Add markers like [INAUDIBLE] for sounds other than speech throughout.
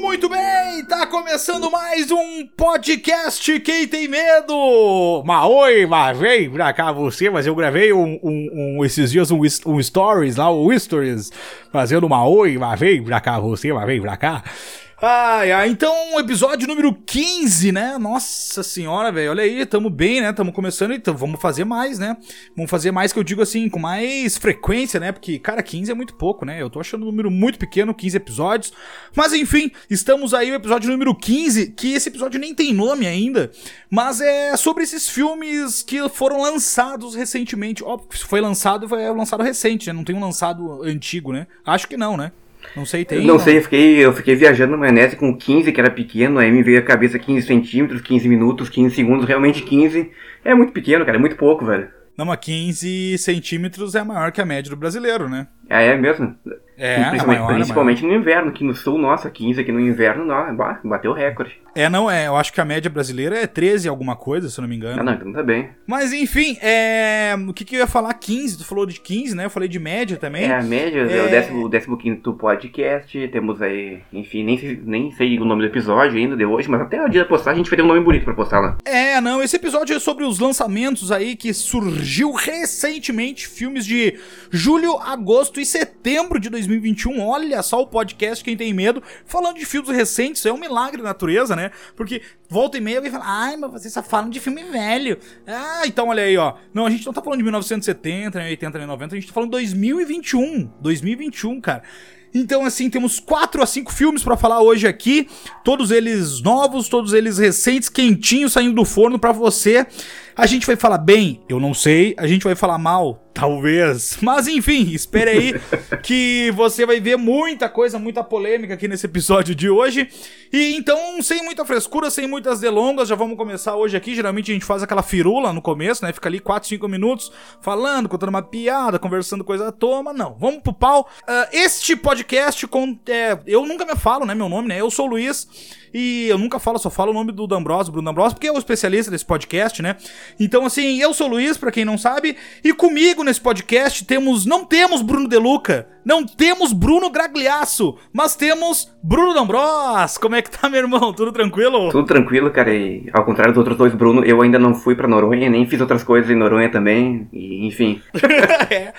Muito bem, tá começando mais um podcast Quem Tem Medo! Mas oi, mas vem pra cá você, mas eu gravei um, um, um esses dias um, um stories lá, o stories, fazendo uma oi, mas vem pra cá você, mas vem pra cá. Ai, ai, então, episódio número 15, né? Nossa senhora, velho, olha aí, tamo bem, né? Tamo começando, então vamos fazer mais, né? Vamos fazer mais que eu digo assim, com mais frequência, né? Porque, cara, 15 é muito pouco, né? Eu tô achando um número muito pequeno, 15 episódios. Mas enfim, estamos aí, o episódio número 15, que esse episódio nem tem nome ainda, mas é sobre esses filmes que foram lançados recentemente. Que foi lançado, foi lançado recente, né? Não tem um lançado antigo, né? Acho que não, né? Não sei, tem. Não, não, sei, eu fiquei, eu fiquei viajando na maionese com 15, que era pequeno, aí me veio a cabeça 15 centímetros, 15 minutos, 15 segundos, realmente 15 é muito pequeno, cara, é muito pouco, velho. Não, mas 15 centímetros é maior que a média do brasileiro, né? Ah, é mesmo? É, principalmente, é maior, principalmente é no inverno, aqui no sul, nossa, 15 aqui no inverno, não, bateu o recorde. É, não, é, eu acho que a média brasileira é 13 alguma coisa, se eu não me engano. Ah, não, então tá bem. Mas enfim, é, o que, que eu ia falar? 15, tu falou de 15, né? Eu falei de média também. É, a média é, é o 15 podcast, temos aí, enfim, nem sei, nem sei o nome do episódio ainda de hoje, mas até o dia da postagem a gente vai ter um nome bonito pra postar lá. É, não, esse episódio é sobre os lançamentos aí que surgiu recentemente, filmes de julho, agosto e setembro de 2021, olha só o podcast Quem Tem Medo, falando de filmes recentes, é um milagre da natureza, né? Porque volta e meia alguém fala, ai, mas vocês só falam de filme velho. Ah, então olha aí, ó. Não, a gente não tá falando de 1970, nem 80, nem 90, a gente tá falando de 2021. 2021, cara. Então, assim, temos quatro a cinco filmes para falar hoje aqui, todos eles novos, todos eles recentes, quentinhos, saindo do forno para você. A gente vai falar bem? Eu não sei. A gente vai falar mal? [LAUGHS] Talvez. Mas enfim, espere aí [LAUGHS] que você vai ver muita coisa, muita polêmica aqui nesse episódio de hoje. E então, sem muita frescura, sem muitas delongas, já vamos começar hoje aqui. Geralmente a gente faz aquela firula no começo, né? Fica ali 4, 5 minutos falando, contando uma piada, conversando coisa à toa, mas não. Vamos pro pau. Uh, este podcast, com, é, eu nunca me falo, né? Meu nome, né? Eu sou o Luiz. E eu nunca falo, só falo o nome do D'Ambrosio, Bruno D'Ambrosio, porque é o especialista desse podcast, né? Então, assim, eu sou o Luiz, pra quem não sabe, e comigo nesse podcast temos, não temos Bruno Deluca, não temos Bruno Gragliaço, mas temos Bruno D'Ambros. Como é que tá, meu irmão? Tudo tranquilo? Tudo tranquilo, cara, e ao contrário dos outros dois Bruno, eu ainda não fui pra Noronha, nem fiz outras coisas em Noronha também, e enfim. [LAUGHS] [LAUGHS] é.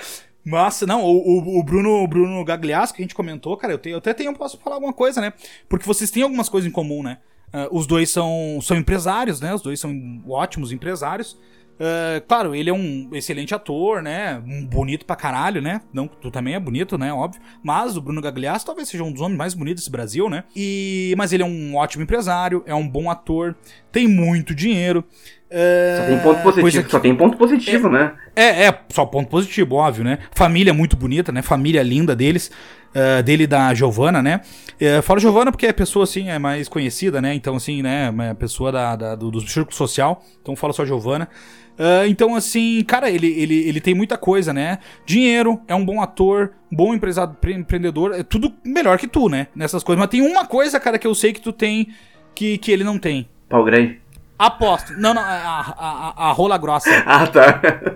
Nossa, não, o, o, Bruno, o Bruno Gagliasso que a gente comentou, cara, eu, eu até tenho, posso falar alguma coisa, né? Porque vocês têm algumas coisas em comum, né? Uh, os dois são, são empresários, né? Os dois são ótimos empresários. Uh, claro, ele é um excelente ator, né? Um bonito pra caralho, né? Não, tu também é bonito, né? Óbvio. Mas o Bruno Gagliasso talvez seja um dos homens mais bonitos desse Brasil, né? E, mas ele é um ótimo empresário, é um bom ator, tem muito dinheiro. É... Só tem ponto positivo, só tem ponto positivo, é, né? É, é, só ponto positivo, óbvio, né? Família muito bonita, né? Família linda deles, uh, dele da Giovana, né? Uh, falo Giovana porque é pessoa, assim, é mais conhecida, né? Então, assim, né? É pessoa da, da do, do círculo social, então falo só Giovana. Uh, então, assim, cara, ele, ele, ele tem muita coisa, né? Dinheiro, é um bom ator, um bom empresário, empreendedor, é tudo melhor que tu, né? Nessas coisas. Mas tem uma coisa, cara, que eu sei que tu tem que, que ele não tem. Pau grande. Aposto. Não, não, a, a, a, a, rola grossa. [LAUGHS] Ah, tá.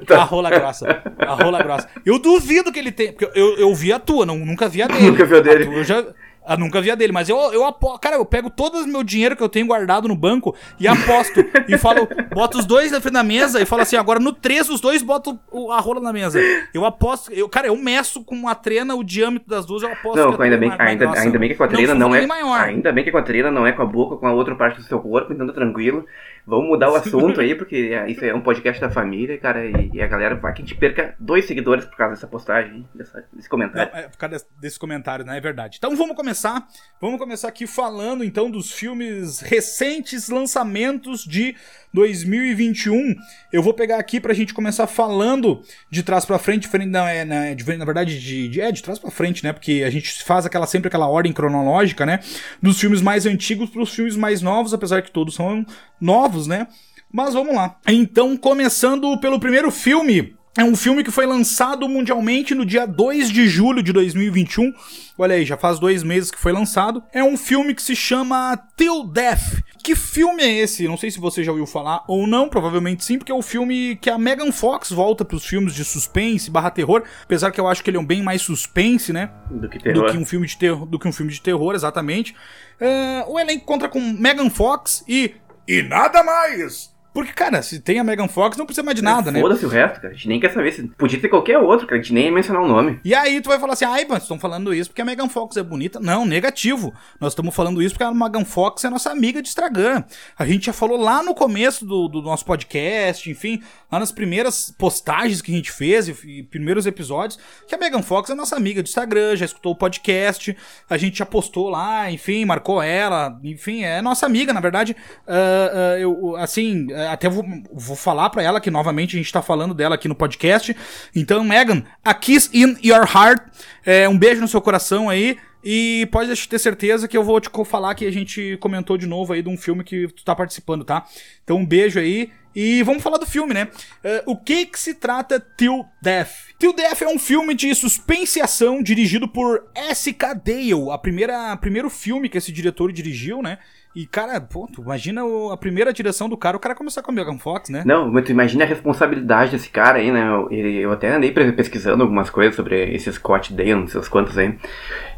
tá. A rola grossa. A rola grossa. Eu duvido que ele tenha. Porque eu, eu vi a tua, não, nunca vi a dele. Nunca vi a dele. A eu já, eu nunca via dele, mas eu, eu aposto. Cara, eu pego todo o meu dinheiro que eu tenho guardado no banco e aposto. e falo, [LAUGHS] boto os dois na frente da mesa e falo assim: agora no 3, os dois botam a rola na mesa. Eu aposto. Eu, cara, eu meço com uma trena o diâmetro das duas, eu aposto. Não, ainda, bem, ainda, ainda bem que com a trena não, não é. Maior. Ainda bem que com a trena não é com a boca, com a outra parte do seu corpo, então tá tranquilo. Vamos mudar o [LAUGHS] assunto aí, porque é, isso é um podcast da família, cara, e, e, a galera vai que a gente perca dois seguidores por causa dessa postagem, dessa, desse comentário. Não, é, por causa desse comentário, né? É verdade. Então vamos começar. Vamos começar aqui falando então dos filmes recentes lançamentos de 2021. Eu vou pegar aqui pra gente começar falando de trás para frente, não, é, na, na verdade, de, de, é, de trás para frente, né? Porque a gente faz aquela sempre aquela ordem cronológica, né? Dos filmes mais antigos pros filmes mais novos, apesar que todos são novos, né? Mas vamos lá. Então, começando pelo primeiro filme, é um filme que foi lançado mundialmente no dia 2 de julho de 2021. Olha aí, já faz dois meses que foi lançado. É um filme que se chama Till Death, Que filme é esse? Não sei se você já ouviu falar ou não, provavelmente sim, porque é o filme que a Megan Fox volta pros filmes de suspense barra terror, apesar que eu acho que ele é um bem mais suspense, né? Do que terror. Do que um filme de terror, do que um filme de terror, exatamente. Uh, o elenco conta com Megan Fox e... E nada mais! Porque, cara, se tem a Megan Fox, não precisa mais de nada, né? Foda-se o resto, cara. A gente nem quer saber se. Podia ter qualquer outro, cara. A gente nem ia mencionar o nome. E aí tu vai falar assim, ai, mas estão falando isso porque a Megan Fox é bonita. Não, negativo. Nós estamos falando isso porque a Megan Fox é nossa amiga de Instagram. A gente já falou lá no começo do, do nosso podcast, enfim, lá nas primeiras postagens que a gente fez e, e, primeiros episódios, que a Megan Fox é nossa amiga de Instagram, já escutou o podcast, a gente já postou lá, enfim, marcou ela, enfim, é nossa amiga, na verdade. Uh, uh, eu, assim até vou, vou falar para ela que novamente a gente tá falando dela aqui no podcast. Então, Megan, a kiss in your heart. É, um beijo no seu coração aí. E pode ter certeza que eu vou te falar que a gente comentou de novo aí de um filme que tu tá participando, tá? Então um beijo aí. E vamos falar do filme, né? Uh, o que que se trata Till Death? Till Death é um filme de suspense e ação dirigido por S.K. Dale, a primeira primeiro filme que esse diretor dirigiu, né? E, cara, pô, imagina a primeira direção do cara, o cara começar com o Megan Fox, né? Não, mas tu imagina a responsabilidade desse cara aí, né? Eu, eu até andei pesquisando algumas coisas sobre esse Scott Dale, não sei os quantos aí.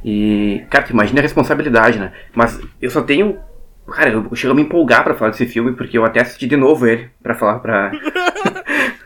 E, cara, tu imagina a responsabilidade, né? Mas eu só tenho. Cara, eu chego a me empolgar pra falar desse filme, porque eu até assisti de novo ele, pra falar pra. [LAUGHS]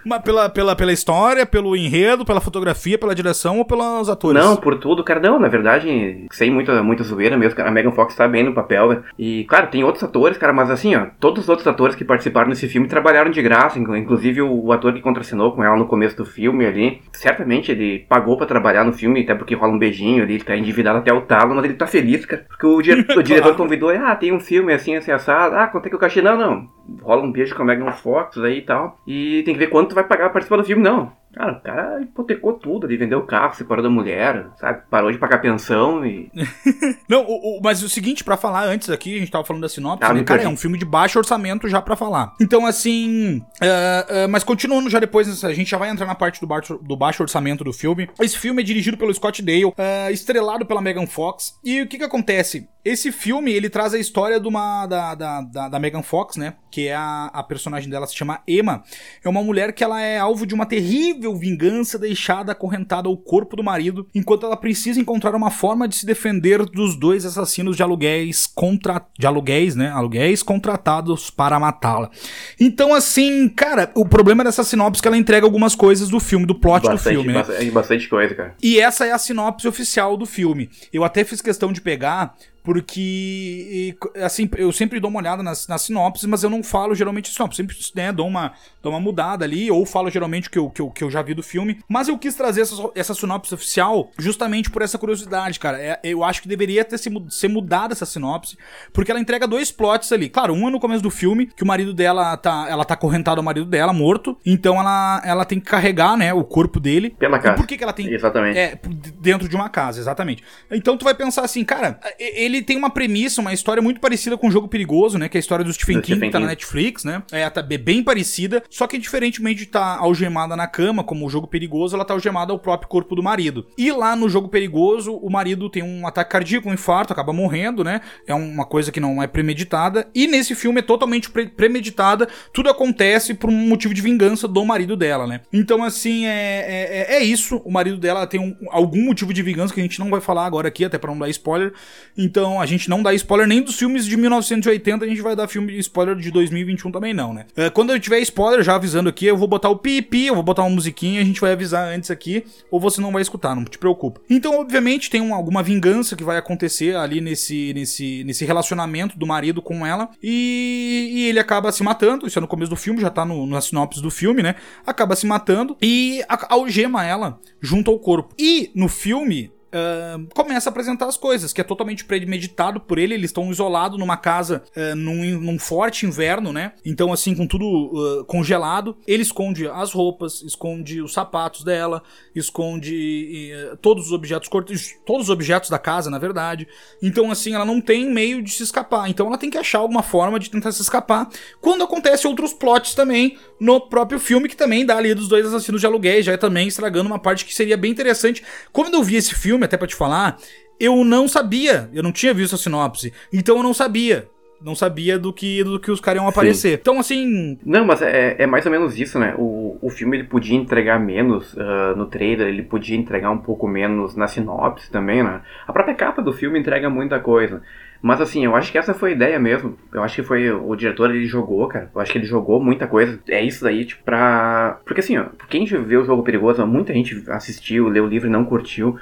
Mas pela, pela, pela história, pelo enredo, pela fotografia, pela direção ou pelos atores? Não, por tudo, cara. Não, na verdade, sem muita, muita zoeira mesmo. A Megan Fox tá bem no papel, velho. E, claro, tem outros atores, cara, mas assim, ó, todos os outros atores que participaram desse filme trabalharam de graça, inclusive o, o ator que contracenou com ela no começo do filme ali. Certamente ele pagou para trabalhar no filme, até porque rola um beijinho ali, ele tá endividado até o talo, mas ele tá feliz, cara. Porque o, diretor, [LAUGHS] o diretor convidou, ah, tem um filme assim, assim, assado. Ah, quanto é que eu cachê? Não, não. Rola um beijo com a Megan Fox aí e tal. E tem que ver quanto vai pagar pra participar do filme, não. Cara, o cara hipotecou tudo ali, vendeu o carro, separou da mulher, sabe? Parou de pagar pensão e. [LAUGHS] não, o, o, mas o seguinte, para falar antes aqui, a gente tava falando da sinopse, ah, né? Cara, é um filme de baixo orçamento já para falar. Então, assim. Uh, uh, mas continuando já depois, a gente já vai entrar na parte do baixo, do baixo orçamento do filme. Esse filme é dirigido pelo Scott Dale, uh, estrelado pela Megan Fox. E o que que acontece? Esse filme, ele traz a história de uma, da, da, da, da Megan Fox, né? Que é a, a personagem dela, se chama Emma. É uma mulher que ela é alvo de uma terrível terrível vingança deixada acorrentada ao corpo do marido, enquanto ela precisa encontrar uma forma de se defender dos dois assassinos de aluguéis contra de aluguéis, né? Aluguéis contratados para matá-la. Então, assim, cara, o problema dessa sinopse é que ela entrega algumas coisas do filme, do plot bastante, do filme, né? Bastante, bastante coisa, cara. E essa é a sinopse oficial do filme. Eu até fiz questão de pegar porque, assim, eu sempre dou uma olhada nas, nas sinopses, mas eu não falo geralmente sinopse. Sempre né, dou, uma, dou uma mudada ali, ou falo geralmente o que eu, que, eu, que eu já vi do filme. Mas eu quis trazer essa, essa sinopse oficial justamente por essa curiosidade, cara. É, eu acho que deveria ter se, ser mudada essa sinopse, porque ela entrega dois plots ali. Claro, um é no começo do filme, que o marido dela tá. Ela tá correntada ao marido dela, morto. Então ela, ela tem que carregar, né, o corpo dele. Pela casa. E por que, que ela tem. Exatamente. É, dentro de uma casa, exatamente. Então tu vai pensar assim, cara, ele ele tem uma premissa, uma história muito parecida com o Jogo Perigoso, né? Que é a história do Stephen do King, Stephen que tá King. na Netflix, né? É, tá bem parecida, só que diferentemente de estar tá algemada na cama, como o Jogo Perigoso, ela tá algemada ao próprio corpo do marido. E lá no Jogo Perigoso, o marido tem um ataque cardíaco, um infarto, acaba morrendo, né? É uma coisa que não é premeditada. E nesse filme é totalmente pre premeditada, tudo acontece por um motivo de vingança do marido dela, né? Então, assim, é, é, é, é isso. O marido dela tem um, algum motivo de vingança que a gente não vai falar agora aqui, até para não dar spoiler. Então, a gente não dá spoiler nem dos filmes de 1980, a gente vai dar filme spoiler de 2021 também não, né? É, quando eu tiver spoiler, já avisando aqui, eu vou botar o pipi, eu vou botar uma musiquinha, a gente vai avisar antes aqui, ou você não vai escutar, não te preocupa. Então, obviamente, tem um, alguma vingança que vai acontecer ali nesse, nesse, nesse relacionamento do marido com ela, e, e ele acaba se matando, isso é no começo do filme, já tá no, na sinopse do filme, né? Acaba se matando e algema ela junto ao corpo. E no filme, uh, começa a apresentar as coisas, que é totalmente premeditado por ele. Eles estão isolados numa casa uh, num, num, forte inverno, né? Então, assim, com tudo uh, congelado. Ele esconde as roupas, esconde os sapatos dela, esconde todos os objetos todos os objetos da casa, na verdade. Então, assim, ela não tem meio de se escapar. Então, ela tem que achar alguma forma de tentar se escapar. Quando acontece outros plots também no próprio filme, que também dá ali dos dois assassinos de aluguéis, já é também estragando uma parte que seria bem interessante. Quando eu vi esse filme, até para te falar, eu não sabia, eu não tinha visto a sinopse, então eu não sabia não sabia do que do que os caras iam aparecer. Sim. Então, assim. Não, mas é, é mais ou menos isso, né? O, o filme ele podia entregar menos uh, no trailer, ele podia entregar um pouco menos na sinopse também, né? A própria capa do filme entrega muita coisa. Mas assim, eu acho que essa foi a ideia mesmo. Eu acho que foi o diretor, ele jogou, cara. Eu acho que ele jogou muita coisa. É isso daí, tipo, pra. Porque assim, ó, quem vê o jogo perigoso, muita gente assistiu, leu o livro e não curtiu.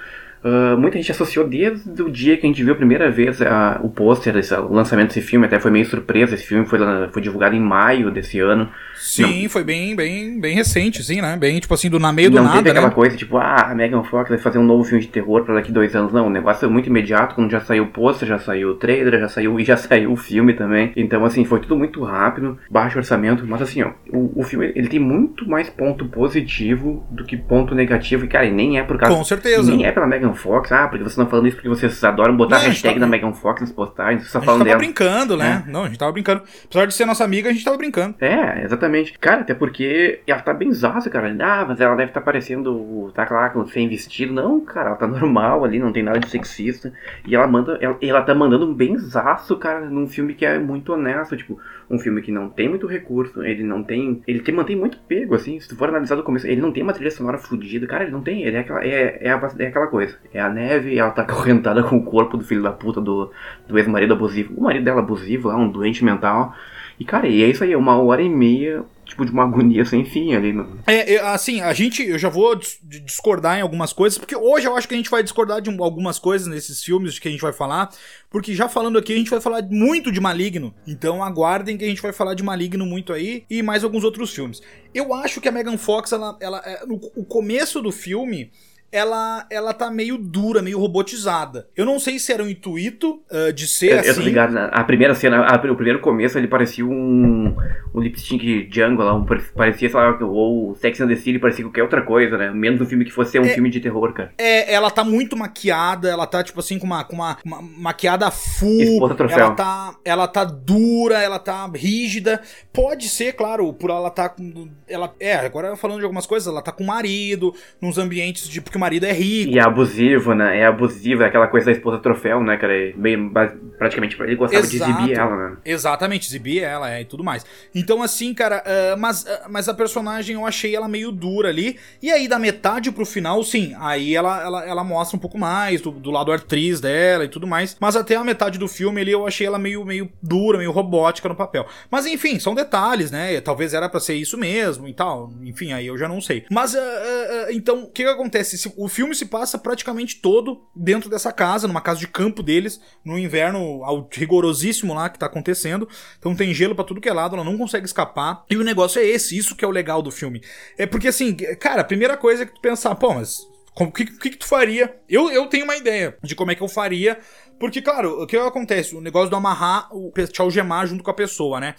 Uh, muita gente associou desde o dia que a gente viu a primeira vez a, o pôster, o lançamento desse filme, até foi meio surpresa. Esse filme foi, foi divulgado em maio desse ano. Sim, não, foi bem, bem, bem recente, sim, né? Bem, tipo assim, do na meio do não nada. Não teve aquela né? coisa, tipo, ah, a Megan Fox vai fazer um novo filme de terror pra daqui dois anos. Não, o negócio é muito imediato, quando já saiu o pôster, já saiu o trailer, já saiu [LAUGHS] e já saiu o filme também. Então, assim, foi tudo muito rápido, baixo orçamento, mas assim, ó, o, o filme ele tem muito mais ponto positivo do que ponto negativo, e cara, nem é por causa. Com certeza. Nem é pela Megan Fox, ah, porque você vocês estão falando isso porque vocês adoram botar não, hashtag tá... da Megan Fox nas postagens. Você tá falando a gente tava dela. brincando, né? É. Não, a gente tava brincando. Apesar de ser nossa amiga, a gente tava brincando. É, exatamente. Cara, até porque ela tá bem zaça, cara. Ah, mas ela deve estar tá parecendo. Tá lá sem vestido. Não, cara, ela tá normal ali, não tem nada de sexista. E ela manda. Ela, ela tá mandando um benzaço, cara, num filme que é muito honesto. Tipo, um filme que não tem muito recurso, ele não tem. Ele te mantém muito pego, assim. Se tu for analisar do começo, ele não tem uma trilha sonora fodida, cara, ele não tem. Ele é aquela, é, é, a, é aquela coisa. É a neve, ela tá [LAUGHS] acorrentada com o corpo do filho da puta do, do ex-marido abusivo. O marido dela abusivo, lá, um doente mental. E, cara, e é isso aí, é uma hora e meia tipo de uma agonia sem fim ali. Né? É, assim, a gente, eu já vou discordar em algumas coisas, porque hoje eu acho que a gente vai discordar de algumas coisas nesses filmes que a gente vai falar, porque já falando aqui a gente vai falar muito de Maligno, então aguardem que a gente vai falar de Maligno muito aí e mais alguns outros filmes. Eu acho que a Megan Fox, ela, ela, é, no, o começo do filme ela, ela tá meio dura, meio robotizada. Eu não sei se era um intuito uh, de ser eu, assim. Eu tô ligado. Né? A primeira cena, a, o primeiro começo, ele parecia um, um lip Django lá, um, parecia, sei lá, ou Sex and the City, parecia qualquer outra coisa, né? Menos um filme que fosse um é, filme de terror, cara. É, ela tá muito maquiada, ela tá, tipo assim, com uma, com uma, uma maquiada full. Esposa troféu. Ela tá, ela tá dura, ela tá rígida. Pode ser, claro, por ela tá com. Ela, é, agora falando de algumas coisas, ela tá com o marido, nos ambientes de. Porque o marido é rico. E é abusivo, né? É abusivo, é aquela coisa da esposa troféu, né, cara? É bem, praticamente, ele gostava Exato. de exibir ela, né? Exatamente, exibir ela, é, e tudo mais. Então, assim, cara, uh, mas, uh, mas a personagem eu achei ela meio dura ali. E aí, da metade pro final, sim, aí ela, ela, ela mostra um pouco mais do, do lado atriz dela e tudo mais. Mas até a metade do filme ali eu achei ela meio, meio dura, meio robótica no papel. Mas enfim, são detalhes, né? Talvez era para ser isso mesmo e tal. Enfim, aí eu já não sei. Mas, uh, então, o que, que acontece? Se, o filme se passa praticamente todo dentro dessa casa, numa casa de campo deles, no inverno rigorosíssimo lá que tá acontecendo. Então tem gelo para tudo que é lado, ela não consegue escapar. E o negócio é esse, isso que é o legal do filme. É porque assim, cara, a primeira coisa é que tu pensar, pô, mas o que, que, que, tu faria? Eu, eu tenho uma ideia de como é que eu faria. Porque, claro, o que acontece? O negócio do amarrar, o, te algemar junto com a pessoa, né?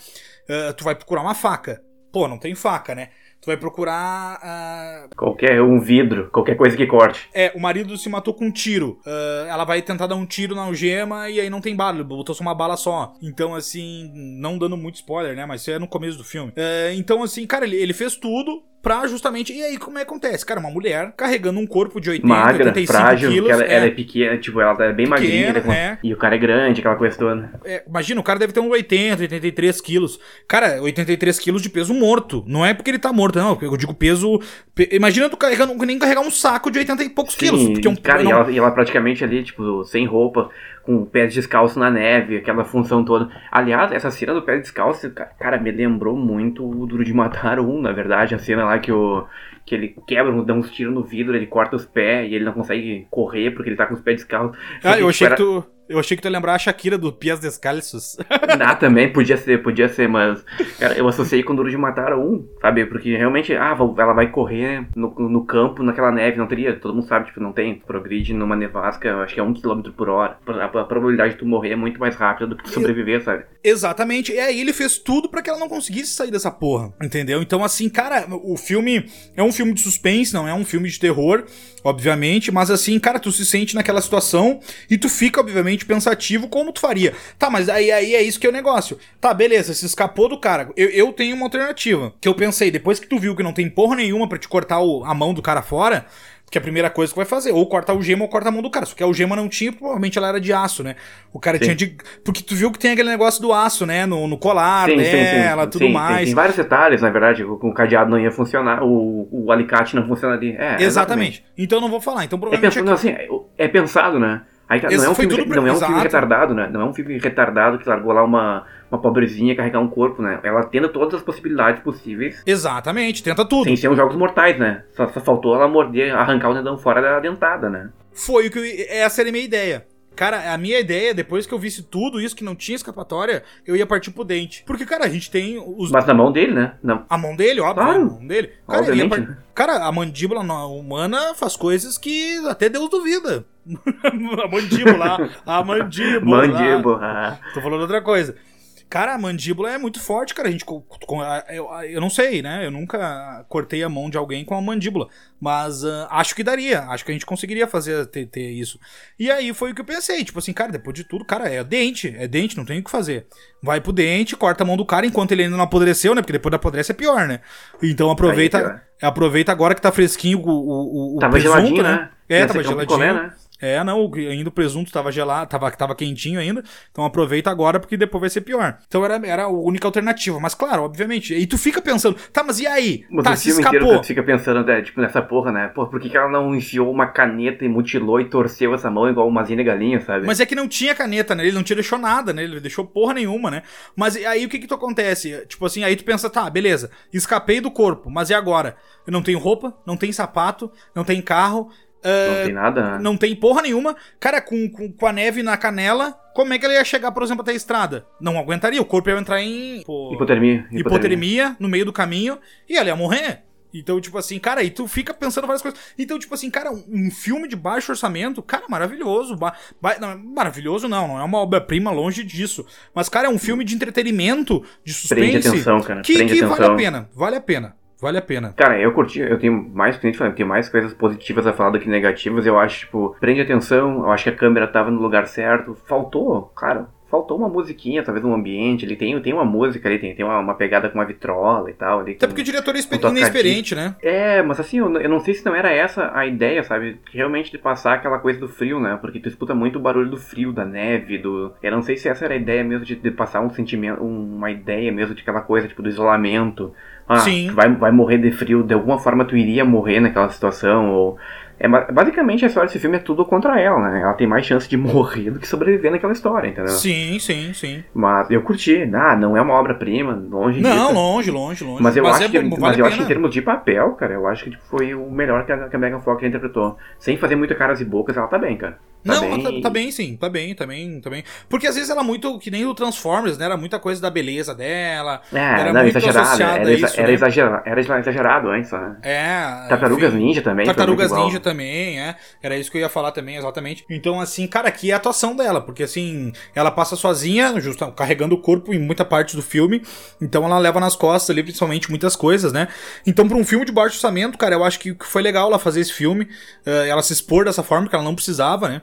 Uh, tu vai procurar uma faca. Pô, não tem faca, né? Tu vai procurar. Uh... Qualquer um vidro, qualquer coisa que corte. É, o marido se matou com um tiro. Uh, ela vai tentar dar um tiro na algema e aí não tem bala, botou só uma bala só. Então, assim, não dando muito spoiler, né? Mas isso é no começo do filme. Uh, então, assim, cara, ele, ele fez tudo pra justamente. E aí, como é que acontece? Cara, uma mulher carregando um corpo de 80, Magra, 85 frágil, quilos. Ela é. ela é. pequena, tipo, ela é bem magrinha. Né, E o cara é grande, aquela coisa toda. É, imagina, o cara deve ter uns 80, 83 quilos. Cara, 83 quilos de peso morto. Não é porque ele tá morto, não. Eu digo peso. Imagina tu carregando, nem carregar um saco de 80 e poucos Sim, quilos. Porque um, cara, não... e, ela, e ela praticamente ali, tipo, sem roupa com pés descalço na neve, aquela função toda. Aliás, essa cena do pé descalço, cara, me lembrou muito o Duro de Matar um, na verdade, a cena lá que o que ele quebra, dá uns tiros no vidro, ele corta os pés e ele não consegue correr porque ele tá com os pés descalços. Ah, eu achei que tu eu achei que tu ia lembrar a Shakira do Pias Descalços. [LAUGHS] Ah, também, podia ser, podia ser, mas cara, eu associei com Duro de Matar um, sabe? Porque realmente, ah, ela vai correr no, no campo, naquela neve, não teria, todo mundo sabe, tipo, não tem, progride numa nevasca, acho que é um quilômetro por hora. A, a, probabilidade de tu morrer é muito mais rápida do que tu sobreviver, sabe? Exatamente, e aí ele fez tudo para que ela não conseguisse sair dessa porra, entendeu? Então, assim, cara, o filme é um filme de suspense, não é um filme de terror, obviamente, mas assim, cara, tu se sente naquela situação e tu fica, obviamente, pensativo como tu faria. Tá, mas aí, aí é isso que é o negócio. Tá, beleza, se escapou do cara. Eu, eu tenho uma alternativa. Que eu pensei, depois que tu viu que não tem porra nenhuma para te cortar o, a mão do cara fora, Porque a primeira coisa que vai fazer, ou corta o gema ou corta a mão do cara. Só que a algema não tinha, provavelmente ela era de aço, né? O cara sim. tinha de. Porque tu viu que tem aquele negócio do aço, né? No, no colar sim, dela, sim, tudo mais. Tem, tem, vários detalhes, na verdade. O, o cadeado não ia funcionar, o, o alicate não funcionaria. É, exatamente. exatamente. Então não vou falar. Então provavelmente. É pensado, assim, é pensado, né? Aí, não, é um, filme, não é um filme retardado, né? Não é um filme retardado que largou lá uma, uma pobrezinha carregar um corpo, né? Ela tenta todas as possibilidades possíveis. Exatamente, tenta tudo. Sem ser uns jogos mortais, né? Só, só faltou ela morder, arrancar o dedão fora da dentada, né? Foi o que eu, essa era a minha ideia. Cara, a minha ideia, depois que eu visse tudo isso, que não tinha escapatória, eu ia partir pro dente. Porque, cara, a gente tem os. Mas na mão dele, né? Não. A mão dele, óbvio. Claro. A mão dele. Cara, Obviamente, part... né? cara, a mandíbula humana faz coisas que até Deus duvida. [LAUGHS] a mandíbula. A mandíbula. [LAUGHS] Mandíbula. Tô falando outra coisa. Cara, a mandíbula é muito forte, cara. A gente. Eu, eu não sei, né? Eu nunca cortei a mão de alguém com a mandíbula. Mas uh, acho que daria. Acho que a gente conseguiria fazer ter, ter, isso. E aí foi o que eu pensei. Tipo assim, cara, depois de tudo, cara, é dente. É dente, não tem o que fazer. Vai pro dente, corta a mão do cara enquanto ele ainda não apodreceu, né? Porque depois da apodrece é pior, né? Então aproveita. Aí, aproveita agora que tá fresquinho o. o, o tava presunto, geladinho, né? né? É, tava geladinho. Picolé, né? É, não, ainda o presunto tava gelado, tava, tava quentinho ainda. Então aproveita agora porque depois vai ser pior. Então era, era a única alternativa. Mas claro, obviamente. E tu fica pensando, tá, mas e aí? Mas tá, se escapou. tu fica pensando, né, tipo, nessa porra, né? Pô, por que, que ela não enfiou uma caneta e mutilou e torceu essa mão igual uma zinha galinha, sabe? Mas é que não tinha caneta, né? Ele não tinha deixou nada, né? Ele deixou porra nenhuma, né? Mas aí o que que tu acontece? Tipo assim, aí tu pensa, tá, beleza, escapei do corpo, mas e agora? Eu não tenho roupa, não tenho sapato, não tenho carro, não tem nada, né? Não tem porra nenhuma. Cara, com, com, com, a neve na canela, como é que ele ia chegar, por exemplo, até a estrada? Não aguentaria. O corpo ia entrar em. Pô, hipotermia, hipotermia. Hipotermia no meio do caminho e ela ia morrer. Então, tipo assim, cara, e tu fica pensando várias coisas. Então, tipo assim, cara, um filme de baixo orçamento, cara, maravilhoso. Ba ba não, maravilhoso não, não é uma obra-prima longe disso. Mas, cara, é um filme de entretenimento, de suspense. Prende atenção, cara. Que, Prende que atenção. vale a pena, vale a pena. Vale a pena. Cara, eu curti, eu tenho mais, eu tenho mais coisas positivas a falar do que negativas. Eu acho, tipo, prende atenção, eu acho que a câmera tava no lugar certo. Faltou, cara, faltou uma musiquinha, talvez um ambiente. Ele tem, tem uma música ali, tem, tem uma, uma pegada com uma vitrola e tal. Ali, Até porque o diretor é inexperiente, né? É, mas assim, eu, eu, não sei se não era essa a ideia, sabe? Realmente de passar aquela coisa do frio, né? Porque tu escuta muito o barulho do frio, da neve, do. Eu não sei se essa era a ideia mesmo de, de passar um sentimento, uma ideia mesmo de aquela coisa, tipo, do isolamento ah, Sim. vai, vai morrer de frio, de alguma forma tu iria morrer naquela situação, ou... É, basicamente a história desse filme é tudo contra ela, né? Ela tem mais chance de [LAUGHS] morrer do que sobreviver naquela história, entendeu? Sim, sim, sim. Mas eu curti. Ah, não é uma obra-prima, longe Não, disso. longe, longe, longe. Mas eu, mas acho, é, que, vale mas eu acho em termos de papel, cara, eu acho que foi o melhor que a, que a Megan Fox interpretou. Sem fazer muito caras e bocas, ela tá bem, cara. Tá não, bem... Tá, tá, bem sim, tá bem, tá bem, tá bem. Porque às vezes ela é muito, que nem o Transformers, né? Era muita coisa da beleza dela. É, era não, muito exagerado. Era, isso, era, né? exagerado, era exagerado antes, né? É. Tartarugas enfim, Ninja também. Tartarugas Ninja também, é. Era isso que eu ia falar também, exatamente. Então, assim, cara, aqui é a atuação dela, porque assim, ela passa sozinha, justo, carregando o corpo em muita parte do filme. Então ela leva nas costas ali, principalmente, muitas coisas, né? Então, pra um filme de baixo orçamento, cara, eu acho que foi legal ela fazer esse filme. Uh, ela se expor dessa forma, porque ela não precisava, né?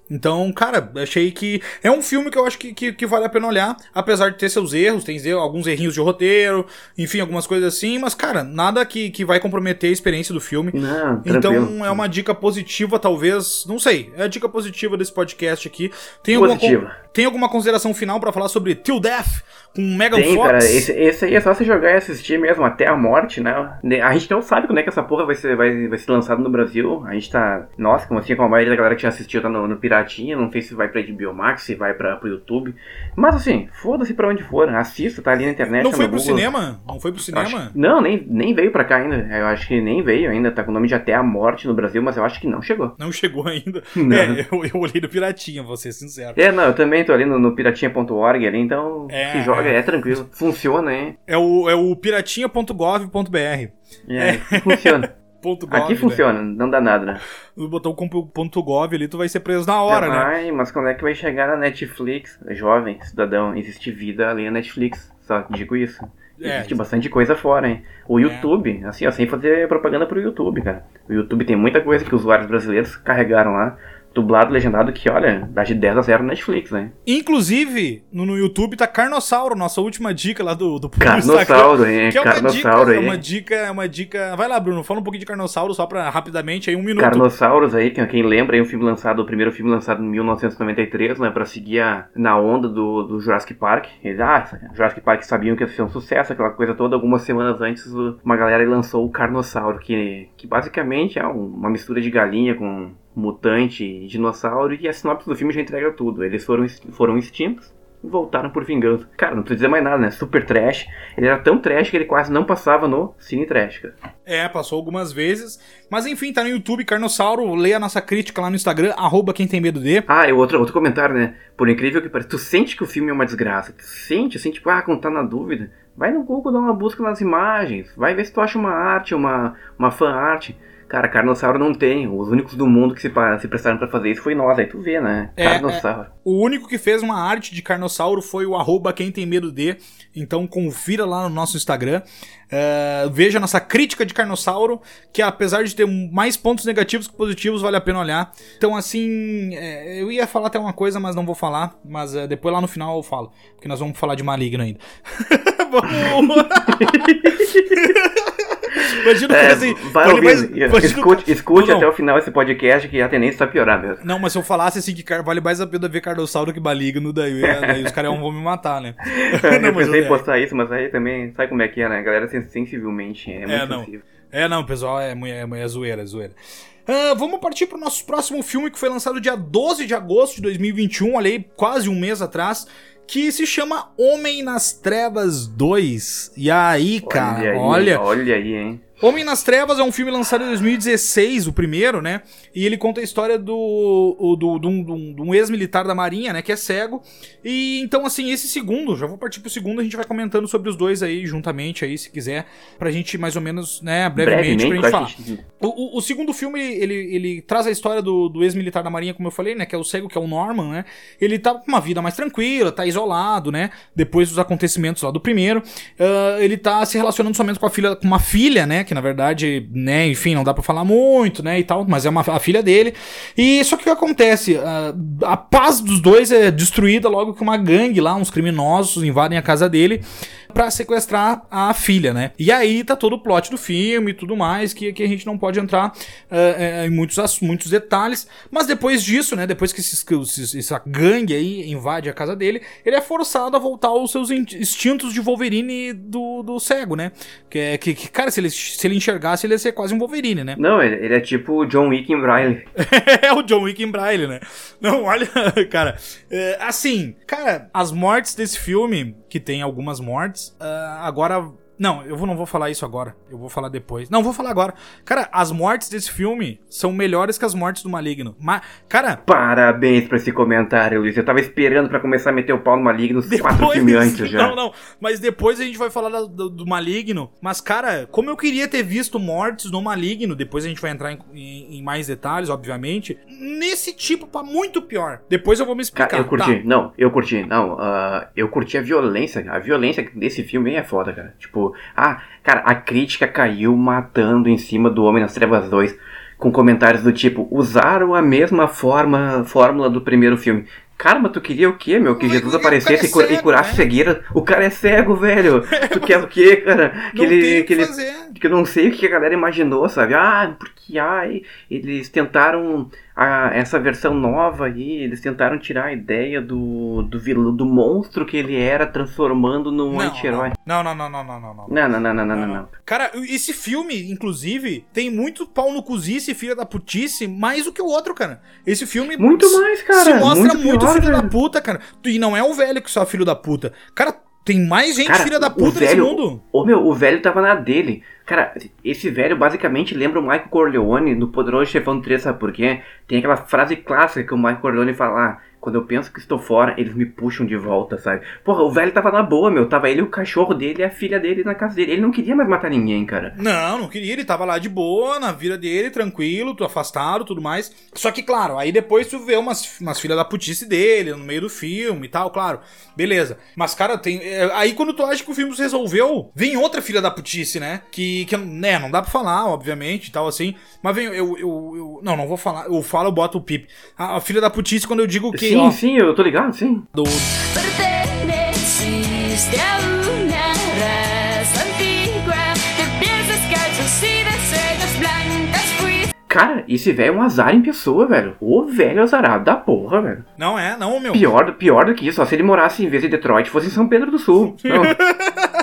Então, cara, achei que é um filme que eu acho que, que, que, vale a pena olhar, apesar de ter seus erros, tem alguns errinhos de roteiro, enfim, algumas coisas assim, mas, cara, nada que, que vai comprometer a experiência do filme. Não, então, é uma dica positiva, talvez, não sei, é a dica positiva desse podcast aqui. Tem positiva. alguma, tem alguma consideração final para falar sobre Till Death? com Megan Tem, Fox. cara, esse, esse aí é só você jogar e assistir mesmo até a morte, né? A gente não sabe quando é que essa porra vai ser, vai, vai ser lançada no Brasil. A gente tá. Nossa, como assim, com a maioria da galera que já assistiu tá no, no Não sei se vai pra HBO Max, se vai pra, pro YouTube. Mas assim, foda-se pra onde for. Assista, tá ali na internet. Não tá foi pro Google. cinema? Não foi pro cinema? Acho, não, nem, nem veio pra cá ainda. Eu acho que nem veio ainda. Tá com o nome de Até a Morte no Brasil, mas eu acho que não chegou. Não chegou ainda. [LAUGHS] Não. É, eu, eu olhei no Piratinha, vou ser sincero. É, não, eu também tô ali no, no piratinha.org ali, então é, se joga, é, é tranquilo. Funciona, hein? É o, é o piratinha.gov.br. É, funciona. [LAUGHS] Gov, Aqui funciona, né? não dá nada, né? Botou o ponto .gov ali, tu vai ser preso na hora, né? Ai, mas quando é que vai chegar na Netflix? Jovem, cidadão, existe vida além da Netflix, só digo isso. É, existe bastante coisa fora, hein? O é. YouTube, é. assim, ó, sem fazer propaganda pro YouTube, cara. O YouTube tem muita coisa que os usuários brasileiros carregaram lá. Dublado, legendado, que olha, dá de 10 a 0 Netflix, né? Inclusive, no, no YouTube tá Carnossauro, nossa última dica lá do, do Carnossauro, hein? [LAUGHS] Que é uma Carnossauro, dica, é uma dica, é uma dica. Vai lá, Bruno, fala um pouquinho de Carnossauro só pra rapidamente aí, um minuto. Carnossauros aí, quem, quem lembra aí, um filme lançado, o primeiro filme lançado em 1993, né? Pra seguir a, na onda do, do Jurassic Park. Eles, ah, Jurassic Park sabiam que ia ser um sucesso, aquela coisa toda. Algumas semanas antes, uma galera lançou o Carnossauro, que, que basicamente é uma mistura de galinha com mutante, dinossauro, e a sinopse do filme já entrega tudo. Eles foram, foram extintos e voltaram por vingança. Cara, não precisa dizer mais nada, né? Super trash. Ele era tão trash que ele quase não passava no Cine Trash, cara. É, passou algumas vezes. Mas enfim, tá no YouTube, Carnossauro. Leia a nossa crítica lá no Instagram, arroba quem tem medo de. Ah, e outro, outro comentário, né? Por incrível que pareça, tu sente que o filme é uma desgraça. Tu sente, assim, tipo, ah, quando tá na dúvida. Vai no Google dar uma busca nas imagens. Vai ver se tu acha uma arte, uma, uma fan art. Cara, Carnossauro não tem. Os únicos do mundo que se, se prestaram para fazer isso foi nós. Aí tu vê, né? É, Carnossauro. É, o único que fez uma arte de Carnossauro foi o arroba quem tem medo de. Então confira lá no nosso Instagram. Uh, veja nossa crítica de Carnossauro, que apesar de ter mais pontos negativos que positivos, vale a pena olhar. Então, assim, é, eu ia falar até uma coisa, mas não vou falar. Mas é, depois lá no final eu falo. Porque nós vamos falar de maligno ainda. [LAUGHS] vamos! [LAUGHS] Imagina é, assim. Vai ouvir, mais, imagina, escute, escute não, até o final esse podcast que a tendência tá piorar mesmo. Não, mas se eu falasse assim que vale mais a pena ver Carnossauro que Maligno, daí, daí os caras vão me matar, né? [LAUGHS] [LAUGHS] não, eu pensei em postar isso, mas aí também sabe como é que é, né? A galera sensivelmente é muito é, não. sensível. É, não, pessoal, é, é, é zoeira, é zoeira. Uh, vamos partir para o nosso próximo filme que foi lançado dia 12 de agosto de 2021, olha aí, quase um mês atrás, que se chama Homem nas Trevas 2. E aí, cara, olha. Aí, olha, olha aí, hein? Homem nas Trevas é um filme lançado em 2016, o primeiro, né? E ele conta a história do, do, do, do, do um ex-militar da Marinha, né? Que é cego. E então, assim, esse segundo, já vou partir pro segundo, a gente vai comentando sobre os dois aí, juntamente aí, se quiser, pra gente mais ou menos, né, brevemente, brevemente pra gente falar. O, o, o, segundo filme, ele, ele traz a história do, do ex-militar da Marinha, como eu falei, né? Que é o cego, que é o Norman, né? Ele tá com uma vida mais tranquila, tá isolado, né? Depois dos acontecimentos lá do primeiro. Uh, ele tá se relacionando somente com a filha, com uma filha, né? Que na verdade, né, enfim, não dá para falar muito, né, e tal, mas é uma, a filha dele. E só que o que acontece? A, a paz dos dois é destruída logo que uma gangue lá, uns criminosos invadem a casa dele para sequestrar a filha, né? E aí tá todo o plot do filme e tudo mais, que, que a gente não pode entrar uh, em muitos, muitos detalhes. Mas depois disso, né? Depois que esses, esses, essa gangue aí invade a casa dele, ele é forçado a voltar aos seus instintos de Wolverine do, do cego, né? Que, é, que, que, cara, se ele, se ele enxergasse, ele ia ser quase um Wolverine, né? Não, ele, ele é tipo o John Wick em Braille. [LAUGHS] é o John Wick em Braille, né? Não, olha, [LAUGHS] cara. É, assim, cara, as mortes desse filme, que tem algumas mortes, Uh, agora não, eu não vou falar isso agora. Eu vou falar depois. Não, vou falar agora. Cara, as mortes desse filme são melhores que as mortes do Maligno. Mas, cara. Parabéns pra esse comentário, Luiz. Eu tava esperando para começar a meter o pau no Maligno depois, quatro filmes antes já. Não, não. Mas depois a gente vai falar do, do, Maligno. Mas, cara, como eu queria ter visto mortes no Maligno, depois a gente vai entrar em, em, em mais detalhes, obviamente. Nesse tipo, pra muito pior. Depois eu vou me explicar. Cara, eu curti. Tá. Não, eu curti. Não, uh, eu curti a violência. A violência desse filme é foda, cara. Tipo, ah, cara, a crítica caiu matando em cima do Homem nas Trevas 2 com comentários do tipo, usaram a mesma forma, fórmula do primeiro filme. Cara, mas tu queria o quê, meu? Que Jesus aparecesse e, cura, e curasse né? cegueira? O cara é cego, velho. tu [LAUGHS] quer o quê, cara? Que não ele, que, ele, que eu não sei o que a galera imaginou, sabe? Ah, porque ai, eles tentaram a, essa versão nova aí, eles tentaram tirar a ideia do, do, vilão, do monstro que ele era, transformando num anti-herói. Não, não, não, não, não, não, não. Não, não, não, não, não, não, não. Cara, esse filme, inclusive, tem muito pau no cozice, filha da putice, mais do que o outro, cara. Esse filme. Muito mais, cara. Se mostra muito, muito filho velho. da puta, cara. E não é o velho que só é filho da puta. Cara, tem mais gente cara, filha da puta velho, nesse mundo. Ô, meu, o velho tava na dele. Cara, esse velho basicamente lembra o Michael Corleone no Poderoso Chefão 3, sabe por quê? Tem aquela frase clássica que o Michael Corleone fala, ah, quando eu penso que estou fora, eles me puxam de volta, sabe? Porra, o velho tava na boa, meu. Tava ele, o cachorro dele e a filha dele na casa dele. Ele não queria mais matar ninguém, cara. Não, não queria. Ele tava lá de boa, na vida dele, tranquilo, afastado, tudo mais. Só que, claro, aí depois tu vê umas, umas filhas da putice dele no meio do filme e tal, claro. Beleza. Mas, cara, tem. É, aí quando tu acha que o filme se resolveu, vem outra filha da putice, né? Que, que né, não dá pra falar, obviamente, e tal, assim. Mas vem, eu, eu, eu, Não, não vou falar. Eu falo, eu boto o pip. A, a filha da putice, quando eu digo que. Sim, ó, sim, eu tô ligado, sim. Do. Cara, esse velho é um azar em pessoa, velho. O velho azarado da porra, velho. Não é, não, meu. Pior, pior do que isso, ó, se ele morasse em vez de Detroit, fosse em São Pedro do Sul. Não. [LAUGHS]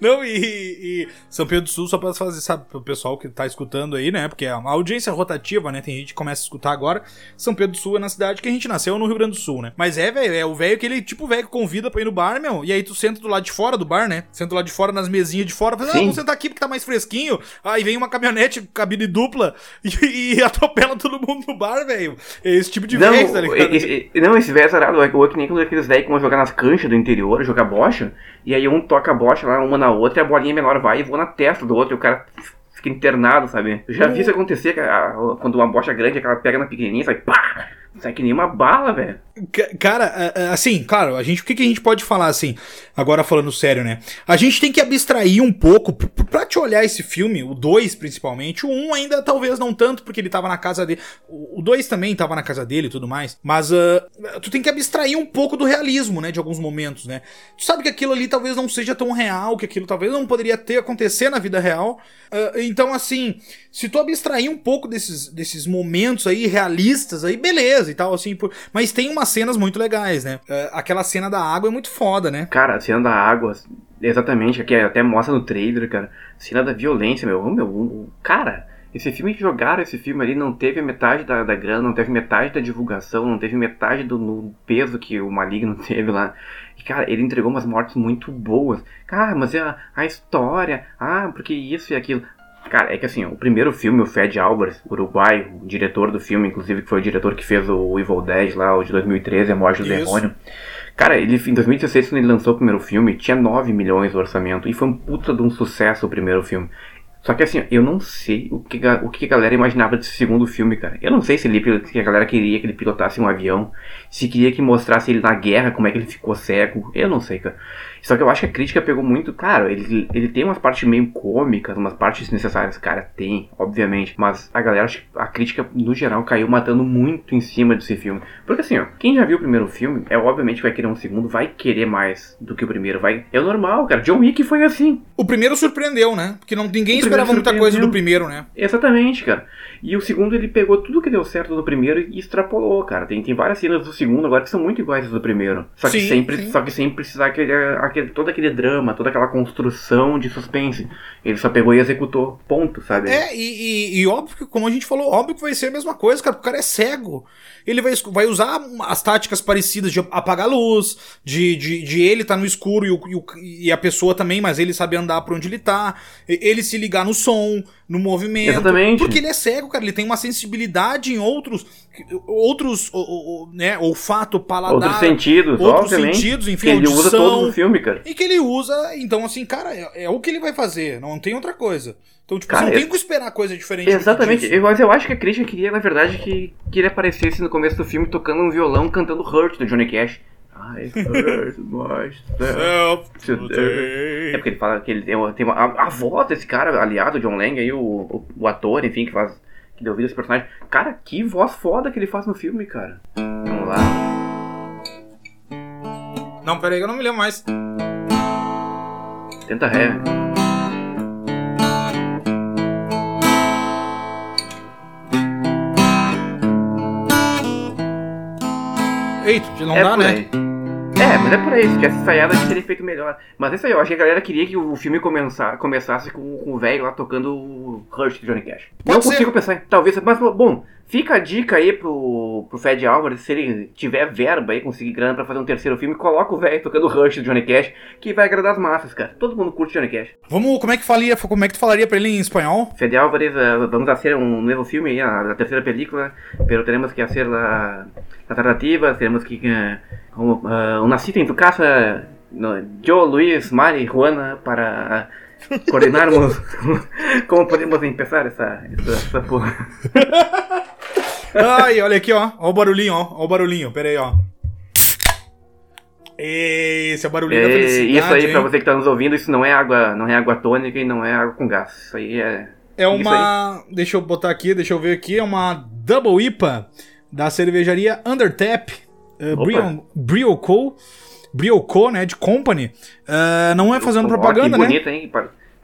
Não, e, e, São Pedro do Sul, só pra fazer, sabe, pro pessoal que tá escutando aí, né? Porque é uma audiência rotativa, né? Tem gente que começa a escutar agora. São Pedro do Sul é na cidade que a gente nasceu no Rio Grande do Sul, né? Mas é, velho, é o velho que ele, tipo, velho convida pra ir no bar, meu. E aí tu senta do lado de fora do bar, né? Senta do lado de fora nas mesinhas de fora. Fala, ah, vamos sentar aqui porque tá mais fresquinho. Aí vem uma caminhonete, cabine dupla [LAUGHS] e, e atropela todo mundo no bar, velho. É esse tipo de velho, tá ligado? Esse, não, esse velho é azarado. É que nem quando aqueles velhos que vão jogar nas canchas do interior, jogar bocha. E aí um toca a bocha lá, uma na outra, e a bolinha menor vai e voa na testa do outro, e o cara fica internado, sabe? Eu já vi isso acontecer quando uma bocha grande, aquela pega na pequenininha, sai pá! Sai que nem uma bala, velho. Cara, assim, claro, a gente, o que, a gente pode falar assim, agora falando sério, né? A gente tem que abstrair um pouco, pra te olhar esse filme, o 2 principalmente, o 1 um ainda talvez não tanto, porque ele tava na casa dele, o 2 também tava na casa dele e tudo mais, mas uh, tu tem que abstrair um pouco do realismo, né, de alguns momentos, né? Tu sabe que aquilo ali talvez não seja tão real, que aquilo talvez não poderia ter acontecer na vida real, uh, então assim, se tu abstrair um pouco desses, desses momentos aí realistas aí, beleza e tal, assim, por... mas tem umas cenas muito legais, né? Uh, aquela cena da água é muito foda, né? Cara, a cena da água, exatamente, que até mostra no trailer, cara. Cena da violência, meu. Meu, cara, esse filme que jogaram esse filme ali não teve metade da, da grana, não teve metade da divulgação, não teve metade do peso que o Maligno [LAUGHS] teve lá. E, cara, ele entregou umas mortes muito boas. Cara, mas é a, a história, ah, porque isso e aquilo. Cara, é que assim, o primeiro filme, o Fed Álvares, uruguai, o diretor do filme, inclusive, que foi o diretor que fez o Evil Dead lá, o de 2013, A Morte do Isso. Demônio. Cara, ele em 2016, quando ele lançou o primeiro filme, tinha 9 milhões de orçamento. E foi um puta de um sucesso o primeiro filme. Só que assim, eu não sei o que, o que a galera imaginava desse segundo filme, cara. Eu não sei se, ele, se a galera queria que ele pilotasse um avião, se queria que mostrasse ele na guerra, como é que ele ficou cego. Eu não sei, cara. Só que eu acho que a crítica pegou muito. Claro, ele, ele tem umas partes meio cômicas, umas partes necessárias. Cara, tem, obviamente. Mas a galera, a crítica no geral caiu matando muito em cima desse filme. Porque assim, ó, quem já viu o primeiro filme, é obviamente vai querer um segundo, vai querer mais do que o primeiro. Vai, é normal, cara. John Wick foi assim. O primeiro surpreendeu, né? Porque não, ninguém esperava muita coisa do primeiro, né? Exatamente, cara. E o segundo ele pegou tudo que deu certo do primeiro e extrapolou, cara. Tem, tem várias cenas do segundo agora que são muito iguais às do primeiro. Só que, sim, sempre, sim. Só que sem precisar aquele, aquele, todo aquele drama, toda aquela construção de suspense. Ele só pegou e executou. Ponto, sabe? É, e, e, e óbvio que, como a gente falou, óbvio que vai ser a mesma coisa, cara. O cara é cego. Ele vai, vai usar as táticas parecidas de apagar a luz, de, de, de ele estar tá no escuro e, o, e, a pessoa também, mas ele sabe andar pra onde ele tá. Ele se ligar no som, no movimento. Exatamente. Porque ele é cego, cara. Ele tem uma sensibilidade em outros. Outros, né? Olfato, paladar. Outros sentidos, Outros obviamente. sentidos, enfim, que ele audição, usa todo no filme, cara. E que ele usa, então, assim, cara, é, é, o que ele vai fazer. Não tem outra coisa. Então, tipo, cara, você não tem que esperar coisa diferente. Exatamente. Eu, mas eu acho que a crítica queria, na verdade, que, que ele aparecesse no começo do filme tocando um violão, cantando Hurt do Johnny Cash. I hurt [LAUGHS] myself today. É porque ele fala que ele tem, uma, tem uma, a, a, voz desse cara, aliado, John Lang, aí, o, o, o, ator, enfim, que faz. que deu vida a esse personagem. Cara, que voz foda que ele faz no filme, cara. Vamos lá. Não, peraí, eu não me lembro mais. Tenta ré. Eita, não é dá, né? Aí. É, mas é por aí, se tivesse ensaiado a gente teria feito melhor. Mas é isso aí, eu acho que a galera queria que o filme começar, começasse com, com o velho lá tocando o Rush de Johnny Cash. Pode não ser. consigo pensar, talvez, mas bom, Fica a dica aí pro, pro Fed Álvares, se ele tiver verba aí, conseguir grana pra fazer um terceiro filme, coloca o velho tocando Rush do Johnny Cash, que vai agradar as massas, cara. Todo mundo curte Johnny Cash. Vamos, como é que falia, como é que tu falaria pra ele em espanhol? Fed Álvares, uh, vamos fazer um novo filme aí, a, a terceira película, pero teremos que fazer la narrativa, teremos que uh, uh, una cita em tu casa, no, yo, Luis, Mari, Juana, para coordinarmos [LAUGHS] como podemos empezar essa, essa, essa porra. Ai, olha aqui, ó. Ó o barulhinho, ó. Ó o barulhinho. Pera aí, ó. Esse é o barulhinho é, da felicidade. Isso aí, hein? pra você que tá nos ouvindo, isso não é água, não é água tônica e não é água com gás. Isso aí é. É uma. Deixa eu botar aqui, deixa eu ver aqui. É uma Double IPA da cervejaria Undertap. Uh, Brio, Brioco. Brioco, né? De Company. Uh, não é fazendo propaganda, que né? bonita, hein?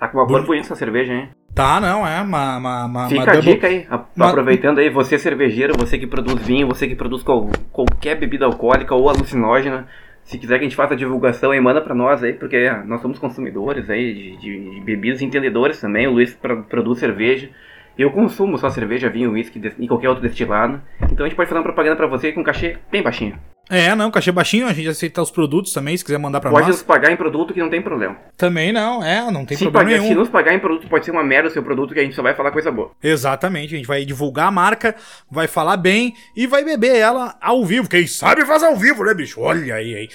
Tá com uma cor bonita essa cerveja, hein? Tá, não, é uma. uma, uma Fica uma a double... dica aí, uma... aproveitando aí, você cervejeiro, você que produz vinho, você que produz qual, qualquer bebida alcoólica ou alucinógena, se quiser que a gente faça a divulgação aí, manda pra nós aí, porque nós somos consumidores aí de, de, de bebidas entendedores também. O Luiz produz cerveja. Eu consumo só cerveja, vinho, uísque e qualquer outro destilado. Então a gente pode fazer uma propaganda pra você com um cachê bem baixinho. É, não, cachê baixinho, a gente aceita os produtos também, se quiser mandar pra pode nós. Pode nos pagar em produto que não tem problema. Também não, é, não tem se problema pagar, nenhum. Se nos pagar em produto, pode ser uma merda o seu produto que a gente só vai falar coisa boa. Exatamente, a gente vai divulgar a marca, vai falar bem e vai beber ela ao vivo. Quem sabe faz ao vivo, né, bicho? Olha aí, aí.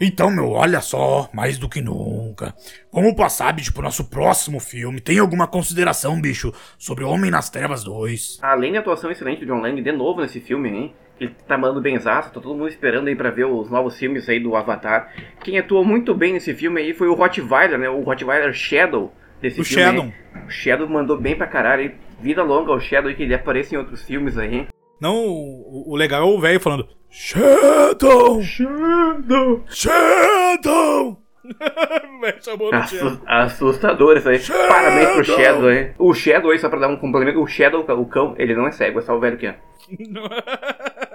Então, meu, olha só, mais do que nunca. Vamos passar, bicho, pro nosso próximo filme. Tem alguma consideração, bicho, sobre Homem nas Trevas 2? Além da atuação excelente do John Lang de novo nesse filme, hein? Ele tá mandando benzaço, tá todo mundo esperando aí pra ver os novos filmes aí do Avatar. Quem atuou muito bem nesse filme aí foi o Rottweiler, né? O Rottweiler Shadow desse o filme. Shadow. O Shadow mandou bem pra caralho aí. Vida longa ao Shadow aí, que ele aparece em outros filmes aí. Não, o, o legal é o velho falando Shadow! Shadow! Shadow! [LAUGHS] Assu assustador isso aí. Shadow! Parabéns pro Shadow aí. O Shadow aí, só pra dar um complemento, o Shadow, o cão, ele não é cego, é só o velho que é. [LAUGHS] [LAUGHS]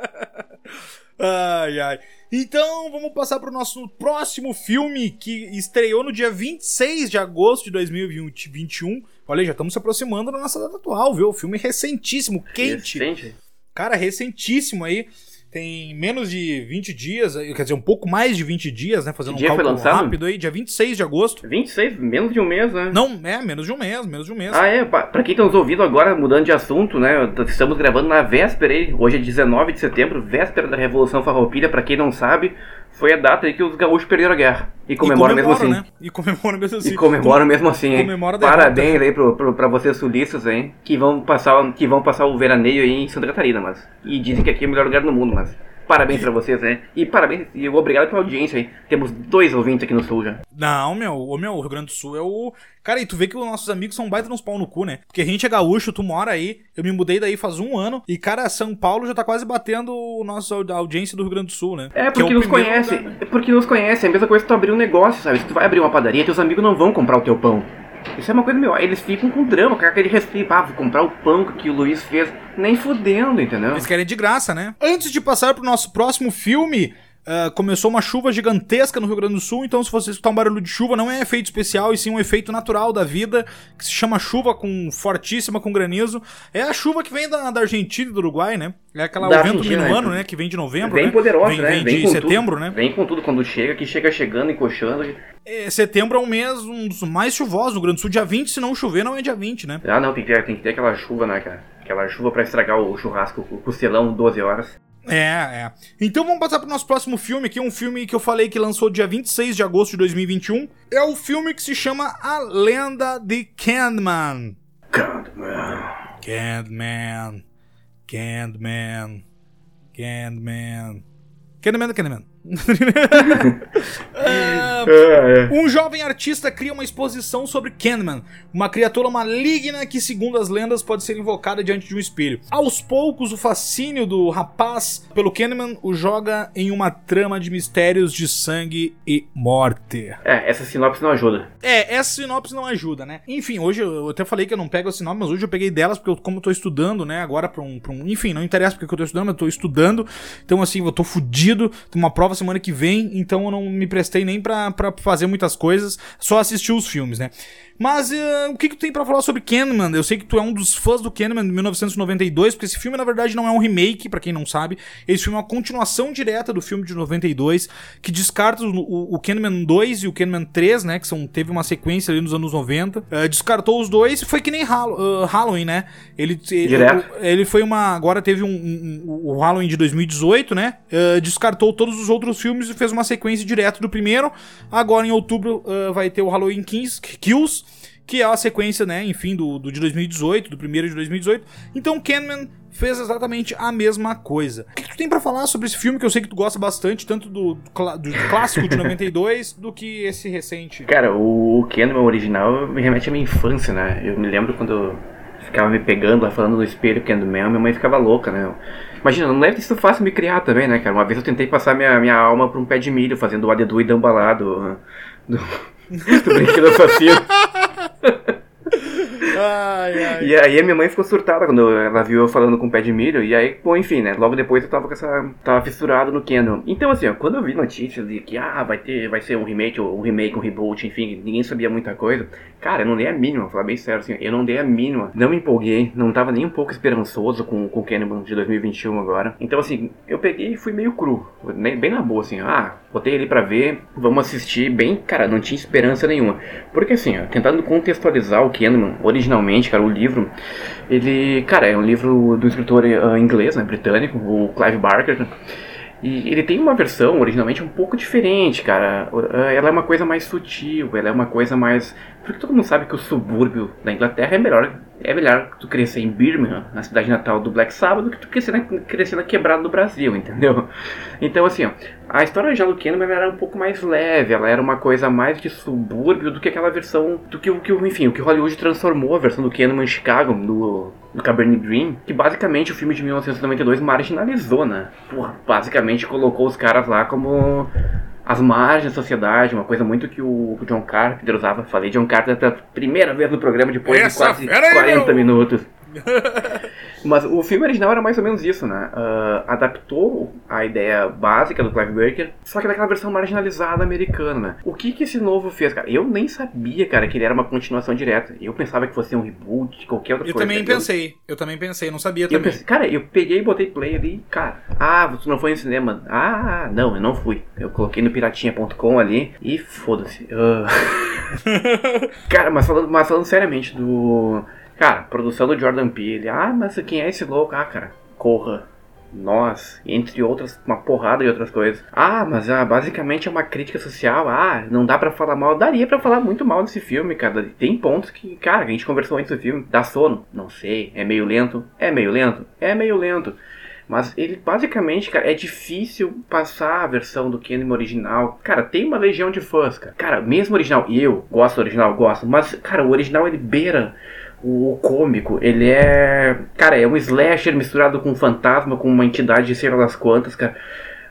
ai, ai. Então, vamos passar pro nosso próximo filme que estreou no dia 26 de agosto de 2021. Olha, já estamos se aproximando da nossa data atual, viu? O filme recentíssimo, quente. Recente? Cara, recentíssimo aí. Tem menos de 20 dias, quer dizer, um pouco mais de 20 dias, né? Fazendo que um cálculo lançado? rápido aí, dia 26 de agosto. 26? Menos de um mês, né? Não, é, menos de um mês, menos de um mês. Ah, é, pra quem tá nos ouvindo agora, mudando de assunto, né? Estamos gravando na véspera aí, hoje é 19 de setembro, véspera da Revolução Farroupilha, pra quem não sabe, foi a data aí que os gaúchos perderam a guerra. E comemoram mesmo assim. Né? E comemoram mesmo assim. E comemoram mesmo assim, hein? Comemora Parabéns aí pro, pro, pra vocês sulistas, hein? Que vão, passar, que vão passar o veraneio aí em Santa Catarina, mas. E dizem que aqui é o melhor lugar do mundo, mas. Parabéns pra vocês, né? E parabéns e obrigado pela audiência aí. Temos dois ouvintes aqui no sul já. Não, meu, o meu, o Rio Grande do Sul é o. Cara, e tu vê que os nossos amigos são baita nos pau no cu, né? Porque a gente é gaúcho, tu mora aí, eu me mudei daí faz um ano, e, cara, São Paulo já tá quase batendo a nossa audiência do Rio Grande do Sul, né? É, porque é nos conhece. Lugar, né? É porque nos conhece. É a mesma coisa que tu abrir um negócio, sabe? Se tu vai abrir uma padaria, teus amigos não vão comprar o teu pão. Isso é uma coisa, meu, eles ficam com drama, com aquele respeito. Ah, vou comprar o pão que o Luiz fez. Nem fudendo, entendeu? Eles querem de graça, né? Antes de passar pro nosso próximo filme, Uh, começou uma chuva gigantesca no Rio Grande do Sul, então se você escutar um barulho de chuva, não é efeito especial, e sim um efeito natural da vida, que se chama chuva com fortíssima, com granizo. É a chuva que vem da, da Argentina e do Uruguai, né? É aquela da vento minuano, né? Que vem de novembro, vem né? poderosa, vem, né? Vem, vem de setembro, tudo. né? Vem com tudo quando chega, que chega chegando, encoxando. É, setembro é um mês um dos mais chuvosos no Rio Grande do Sul. Dia 20, se não chover, não é dia 20, né? Ah, não, tem que ter, tem que ter aquela chuva, né, cara? Aquela chuva pra estragar o churrasco, o costelão, 12 horas. É, é. Então vamos passar pro nosso próximo filme aqui, um filme que eu falei que lançou dia 26 de agosto de 2021. É o filme que se chama A Lenda de Candyman. Candyman. Candyman. Candyman. Candyman. Candyman, Candyman. [LAUGHS] uh, um jovem artista cria uma exposição sobre Candyman, uma criatura maligna que, segundo as lendas, pode ser invocada diante de um espelho. Aos poucos, o fascínio do rapaz pelo Candyman o joga em uma trama de mistérios de sangue e morte. É, essa sinopse não ajuda. É, essa sinopse não ajuda, né? Enfim, hoje eu até falei que eu não pego a sinopse, mas hoje eu peguei delas porque eu, como eu tô estudando, né, agora pra um, pra um... Enfim, não interessa porque eu tô estudando, mas eu tô estudando, então assim, eu tô fudido, tem uma prova semana que vem, então eu não me prestei nem pra, pra fazer muitas coisas, só assistir os filmes, né? Mas uh, o que, que tu tem para falar sobre Candyman? Eu sei que tu é um dos fãs do Candyman de 1992, porque esse filme na verdade não é um remake, para quem não sabe. Esse filme é uma continuação direta do filme de 92, que descarta o, o, o Candyman 2 e o Candyman 3, né? Que são, teve uma sequência ali nos anos 90. Uh, eh, descartou os dois e foi que nem uh, Halloween, né? Ele, ele, ele, foi uma. Agora teve um, um, um, o Halloween de 2018, né? Descartou todos os outros filmes e fez uma sequência direto do primeiro. Agora em outubro vai ter o Halloween Kills que é a sequência, né, enfim, do, do de 2018, do primeiro de 2018. Então Canman fez exatamente a mesma coisa. O que, que tu tem para falar sobre esse filme que eu sei que tu gosta bastante, tanto do, do, do clássico de 92 do que esse recente? Cara, o Canman original me remete à minha infância, né? Eu me lembro quando eu ficava me pegando lá falando no espelho Candyman, minha mãe ficava louca, né? Imagina, não deve ter sido fácil me criar também, né, cara? Uma vez eu tentei passar minha, minha alma pra um pé de milho, fazendo o adedu e dambalado do, do [LAUGHS] brinquedo assassino. [LAUGHS] Ai, ai. E aí a minha mãe ficou surtada quando ela viu eu falando com o pé de milho. E aí, bom, enfim, né? Logo depois eu tava com essa. tava fissurado no Canon. Então, assim, ó, quando eu vi notícias de que ah, vai ter, vai ser um remake, ou um remake, um reboot, enfim, ninguém sabia muita coisa. Cara, eu não dei a mínima, vou falar bem sério, assim, eu não dei a mínima. Não me empolguei, não tava nem um pouco esperançoso com, com o Canon de 2021 agora. Então, assim, eu peguei e fui meio cru, bem na boa, assim, ah, botei ali pra ver, vamos assistir, bem, cara, não tinha esperança nenhuma. Porque, assim, ó, tentando contextualizar o Originalmente, cara, o livro, ele, cara, é um livro do escritor uh, inglês, né, britânico, o Clive Barker, e ele tem uma versão originalmente um pouco diferente, cara. Ela é uma coisa mais sutil, ela é uma coisa mais. Porque todo mundo sabe que o subúrbio da Inglaterra é melhor é melhor tu crescer em Birmingham, na cidade natal do Black Sabbath, do que tu crescer na, crescer na quebrada do Brasil, [LAUGHS] entendeu? Então, assim, ó, a história de Jalo Kahneman era um pouco mais leve, ela era uma coisa mais de subúrbio do que aquela versão, do que o que, enfim, o que Hollywood transformou a versão do Kahneman em Chicago, do, do Cabernet Dream, que basicamente o filme de 1992 marginalizou, né? Porra, basicamente colocou os caras lá como as margens da sociedade, uma coisa muito que o John Carpenter usava. Falei John Carpenter pela primeira vez no programa depois Essa de quase 40 aí, minutos. [LAUGHS] Mas o filme original era mais ou menos isso, né? Uh, adaptou a ideia básica do Clive Barker, só que daquela versão marginalizada americana, né? O que que esse novo fez, cara? Eu nem sabia, cara, que ele era uma continuação direta. Eu pensava que fosse um reboot, qualquer outra eu coisa. Eu também pensei, eu também pensei, não sabia também. Pensei, cara, eu peguei e botei play ali, cara. Ah, você não foi no cinema? Ah, não, eu não fui. Eu coloquei no piratinha.com ali e foda-se. Uh... [LAUGHS] cara, mas falando, mas falando seriamente do Cara, produção do Jordan Peele. Ah, mas quem é esse louco? Ah, cara, Corra. Nós, entre outras, uma porrada de outras coisas. Ah, mas ah, basicamente é uma crítica social. Ah, não dá para falar mal. Daria para falar muito mal desse filme, cara. Tem pontos que, cara, a gente conversou antes do filme. Dá sono? Não sei. É meio lento? É meio lento? É meio lento. Mas ele basicamente, cara, é difícil passar a versão do Kenny original. Cara, tem uma legião de fãs, cara. Cara, mesmo original, eu gosto do original, gosto. Mas, cara, o original ele beira o cômico, ele é. Cara, é um slasher misturado com um fantasma, com uma entidade de sei lá das quantas, cara.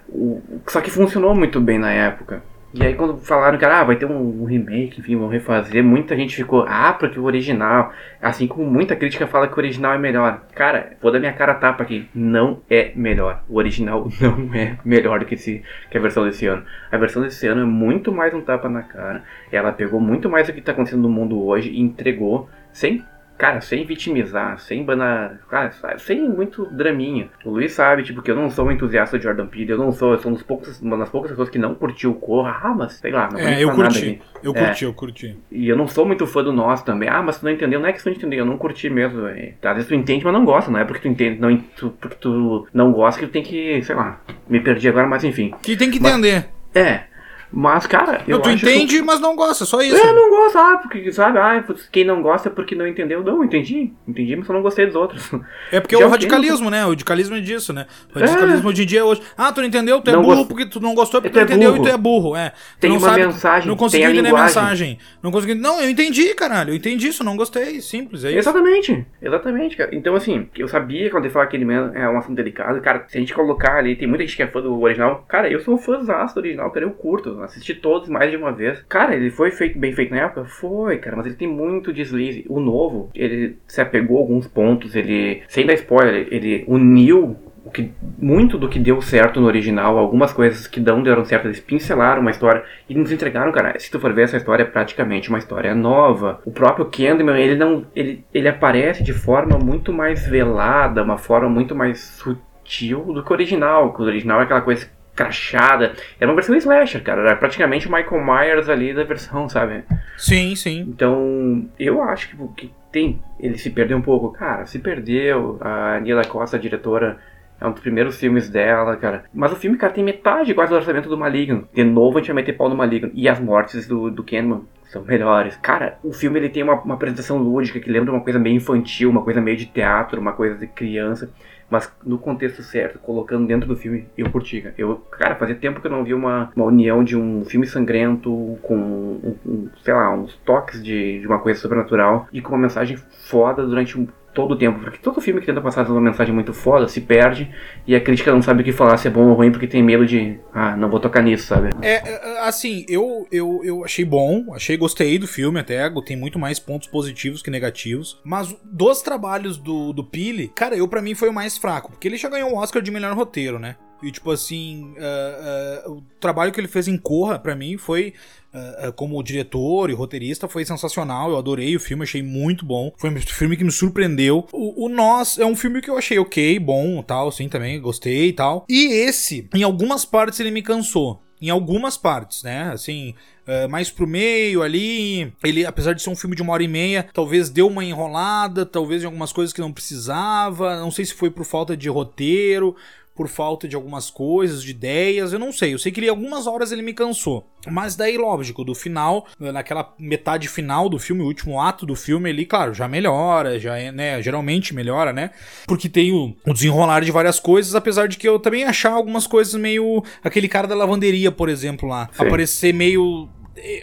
O, só que funcionou muito bem na época. E aí quando falaram que ah, vai ter um, um, remake, enfim, vão refazer, muita gente ficou, ah, porque o original, assim como muita crítica fala que o original é melhor. Cara, vou dar minha cara tapa aqui, não é melhor. O original [LAUGHS] não é melhor do que, esse, que a versão desse ano. A versão desse ano é muito mais um tapa na cara. Ela pegou muito mais o que está acontecendo no mundo hoje e entregou sem cara, sem vitimizar, sem banal, cara, sem muito draminha. O Luiz sabe, tipo, que eu não sou um entusiasta de Jordan Peele, eu não sou, eu sou um dos poucos, uma das poucas pessoas que não curtiu o Corra. Ah, mas sei lá, não é, eu curti. Eu é, curti, eu curti. E eu não sou muito fã do nosso também. Ah, mas tu não entendeu, não é que tu não entendeu, eu não curti mesmo. É. Às vezes tu entende, mas não gosta, não é porque tu entende, não, tu, porque tu não gosta que tu tem que, sei lá, me perdi agora, mas enfim. Que tem que entender. Mas, é, mas, cara, eu não, tu entende, que... mas não gosta, só isso. É, não gosta, ah, porque, sabe, ah, quem não gosta é porque não entendeu. Não, entendi, entendi, mas eu não gostei dos outros. É porque [LAUGHS] Já é o radicalismo, né? O radicalismo é disso, né? O radicalismo é. em dia é hoje. Ah, tu não entendeu, tu é não burro gost... porque tu não gostou, porque tu, é entendeu burro. e tu é burro. É. Tu tem uma sabe, mensagem, Não consegui entender a mensagem. Não consegui. Não, eu entendi, caralho. Eu entendi isso, não gostei. Simples, é isso. Exatamente, exatamente, cara. Então, assim, eu sabia quando ele falava que ele é um assunto delicado. Cara, se a gente colocar ali, tem muita gente que é fã do original. Cara, eu sou um fãzão do original, cara, eu curto. Assisti todos, mais de uma vez. Cara, ele foi feito bem feito na época? Foi, cara, mas ele tem muito deslize. O novo, ele se apegou a alguns pontos, ele, sem dar spoiler, ele uniu o que, muito do que deu certo no original, algumas coisas que não deram certo, eles pincelaram uma história e nos entregaram, cara. Se tu for ver essa história, é praticamente uma história nova. O próprio Candyman, ele não. Ele, ele aparece de forma muito mais velada, uma forma muito mais sutil do que o original. O original é aquela coisa crachada. Era uma versão slasher, cara. Era praticamente o Michael Myers ali da versão, sabe? Sim, sim. Então, eu acho que, que tem. Ele se perdeu um pouco. Cara, se perdeu. A Nila Costa, a diretora é um dos primeiros filmes dela, cara. Mas o filme, cara, tem metade quase do orçamento do Maligno. De novo, a gente vai meter pau no Maligno. E as mortes do, do Kenman são melhores. Cara, o filme ele tem uma, uma apresentação lúdica que lembra uma coisa meio infantil, uma coisa meio de teatro, uma coisa de criança mas no contexto certo, colocando dentro do filme, eu curti. Cara. Eu, cara, fazia tempo que eu não vi uma, uma união de um filme sangrento com, um, um, sei lá, uns toques de, de uma coisa sobrenatural e com uma mensagem foda durante um todo o tempo, porque todo filme que tenta passar uma mensagem muito foda se perde e a crítica não sabe o que falar, se é bom ou ruim, porque tem medo de, ah, não vou tocar nisso, sabe? É, é assim, eu, eu, eu achei bom, achei, gostei do filme até, tem muito mais pontos positivos que negativos, mas dos trabalhos do, do Pili, cara, eu para mim foi o mais fraco, porque ele já ganhou o Oscar de melhor roteiro, né? E, tipo assim, uh, uh, o trabalho que ele fez em Corra, para mim, foi uh, como diretor e roteirista, foi sensacional. Eu adorei o filme, achei muito bom. Foi um filme que me surpreendeu. O, o Nós é um filme que eu achei ok, bom tal, assim, também, gostei e tal. E esse, em algumas partes, ele me cansou em algumas partes, né? Assim, uh, mais pro meio ali. Ele, apesar de ser um filme de uma hora e meia, talvez deu uma enrolada, talvez em algumas coisas que não precisava. Não sei se foi por falta de roteiro por falta de algumas coisas, de ideias, eu não sei. Eu sei que ele algumas horas ele me cansou. Mas daí, lógico, do final, naquela metade final do filme, o último ato do filme, ele, claro, já melhora, já é, né, geralmente melhora, né? Porque tem o, o desenrolar de várias coisas, apesar de que eu também achar algumas coisas meio aquele cara da lavanderia, por exemplo, lá, Sim. aparecer meio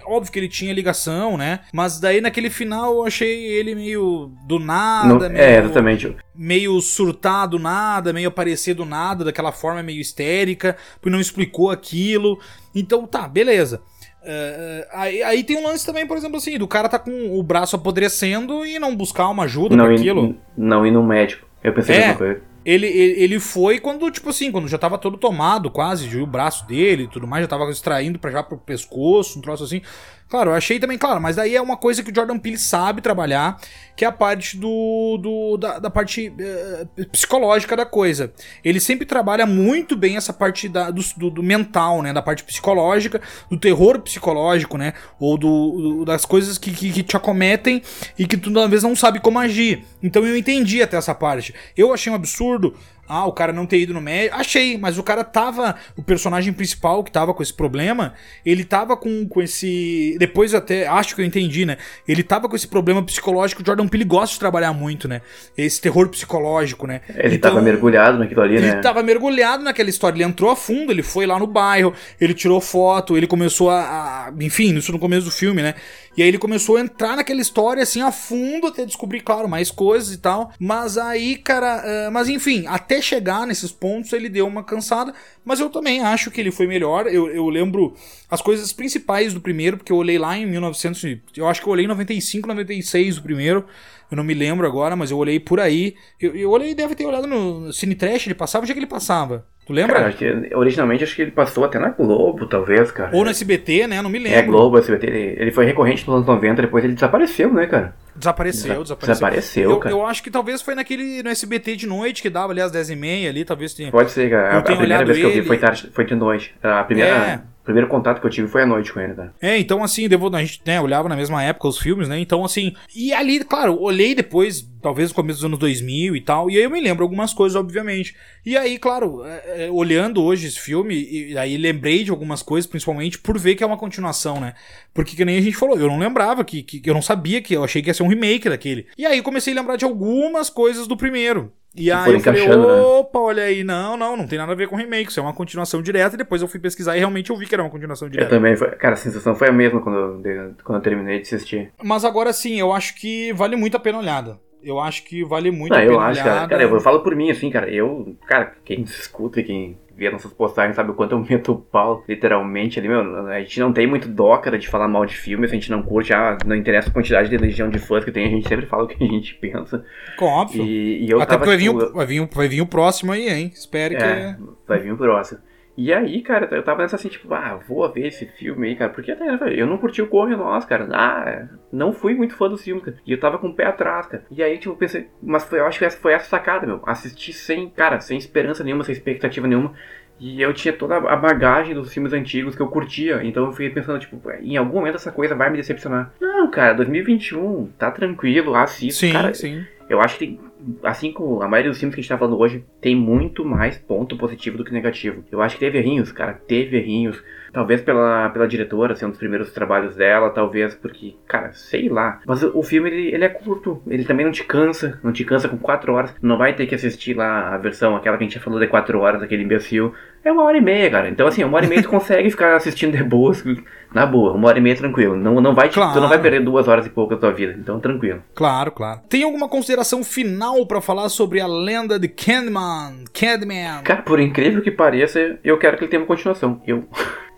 óbvio que ele tinha ligação, né? Mas daí naquele final eu achei ele meio do nada, é, meio, é, exatamente. meio surtado nada, meio aparecer do nada, daquela forma meio histérica, porque não explicou aquilo. Então tá, beleza. Uh, aí, aí, tem um lance também, por exemplo, assim, do cara tá com o braço apodrecendo e não buscar uma ajuda não pra aquilo. não ir no médico. Eu pensei é, coisa. Ele, ele, ele foi quando, tipo assim, quando já tava todo tomado quase, o braço dele e tudo mais, já tava extraindo pra já pro pescoço, um troço assim. Claro, eu achei também, claro, mas daí é uma coisa que o Jordan Peele sabe trabalhar, que é a parte do, do da, da parte uh, psicológica da coisa. Ele sempre trabalha muito bem essa parte da, do, do, do, mental, né, da parte psicológica, do terror psicológico, né, ou do, das coisas que, que, que, te acometem e que tu, às vezes, não sabe como agir. Então eu entendi até essa parte. Eu achei um absurdo ah, o cara não ter ido no médico. Achei, mas o cara tava. O personagem principal que tava com esse problema, ele tava com, com esse. Depois até. Acho que eu entendi, né? Ele tava com esse problema psicológico. O Jordan Peele gosta de trabalhar muito, né? Esse terror psicológico, né? Ele então, tava mergulhado naquilo ali, ele né? Ele tava mergulhado naquela história. Ele entrou a fundo, ele foi lá no bairro, ele tirou foto, ele começou a. a enfim, isso no começo do filme, né? E aí ele começou a entrar naquela história assim a fundo até descobrir, claro, mais coisas e tal. Mas aí, cara, uh, mas enfim, até chegar nesses pontos ele deu uma cansada. Mas eu também acho que ele foi melhor. Eu, eu lembro as coisas principais do primeiro, porque eu olhei lá em 1900, eu acho que eu olhei em 95, 96 o primeiro. Eu não me lembro agora, mas eu olhei por aí. Eu, eu olhei, deve ter olhado no Cine Trash, ele passava, onde é que ele passava? Tu lembra? Cara, acho que, originalmente acho que ele passou até na Globo, talvez, cara. Ou no SBT, né? Não me lembro. É, Globo, SBT. Ele, ele foi recorrente nos anos 90, depois ele desapareceu, né, cara? Desapareceu, desapareceu. Desapareceu, eu, cara. Eu acho que talvez foi naquele no SBT de noite que dava ali às 10h30 ali, talvez tenha. Pode ser, cara. A, a primeira vez que eu vi foi, tarde, foi de noite. A primeira. É primeiro contato que eu tive foi à noite com ele, tá? É, então assim, devo, a gente né, olhava na mesma época os filmes, né? Então assim, e ali, claro, olhei depois, talvez no começo dos anos 2000 e tal, e aí eu me lembro algumas coisas, obviamente. E aí, claro, é, é, olhando hoje esse filme, e aí lembrei de algumas coisas, principalmente por ver que é uma continuação, né? Porque que nem a gente falou, eu não lembrava que, que eu não sabia que eu achei que ia ser um remake daquele. E aí comecei a lembrar de algumas coisas do primeiro. E aí eu falei, né? opa, né? olha aí, não, não, não tem nada a ver com remake, isso é uma continuação direta, e depois eu fui pesquisar e realmente eu vi que era uma continuação direta. Eu também, cara, a sensação foi a mesma quando eu, quando eu terminei de assistir. Mas agora sim, eu acho que vale muito a pena olhada. Eu acho que vale muito não, a pena eu acho, olhada. Cara, cara, eu falo por mim, assim, cara, eu, cara, quem escuta e quem vê nossas postagens, sabe o quanto eu meto o pau, literalmente ali, meu. A gente não tem muito dó, cara, de falar mal de filmes, a gente não curte, ah, não interessa a quantidade de legião de fãs que tem, a gente sempre fala o que a gente pensa. Óbvio. E, e eu Até tava, porque vai, tipo, vir, o- vai, vir, vai vir o próximo aí, hein? Espere é, que. vai vir o próximo. E aí, cara, eu tava nessa assim, tipo, ah, vou ver esse filme aí, cara, porque até eu não curti o Corre Nós, cara. Ah, não fui muito fã dos filmes, cara. E eu tava com o pé atrás, cara. E aí, tipo, pensei, mas foi, eu acho que essa foi essa sacada, meu. Assistir sem, cara, sem esperança nenhuma, sem expectativa nenhuma. E eu tinha toda a bagagem dos filmes antigos que eu curtia. Então eu fiquei pensando, tipo, em algum momento essa coisa vai me decepcionar. Não, cara, 2021, tá tranquilo, assista. Sim, cara, sim. eu acho que tem, assim como a maioria dos filmes que a gente tá falando hoje, tem muito mais ponto positivo do que negativo. Eu acho que teve errinhos, cara, teve errinhos. Talvez pela, pela diretora, ser um dos primeiros trabalhos dela, talvez porque, cara, sei lá. Mas o, o filme, ele, ele é curto, ele também não te cansa, não te cansa com 4 horas. Não vai ter que assistir lá a versão, aquela que a gente já falou de 4 horas, aquele imbecil. É uma hora e meia, cara. Então, assim, uma hora e meia tu consegue ficar assistindo de boas, na boa, uma hora e meia tranquilo. Não, não vai Claro. Tu não vai perder duas horas e pouco da tua vida, então tranquilo. Claro, claro. Tem alguma consideração final pra falar sobre a lenda de Candyman? Candyman? Cara, por incrível que pareça, eu quero que ele tenha uma continuação. Eu,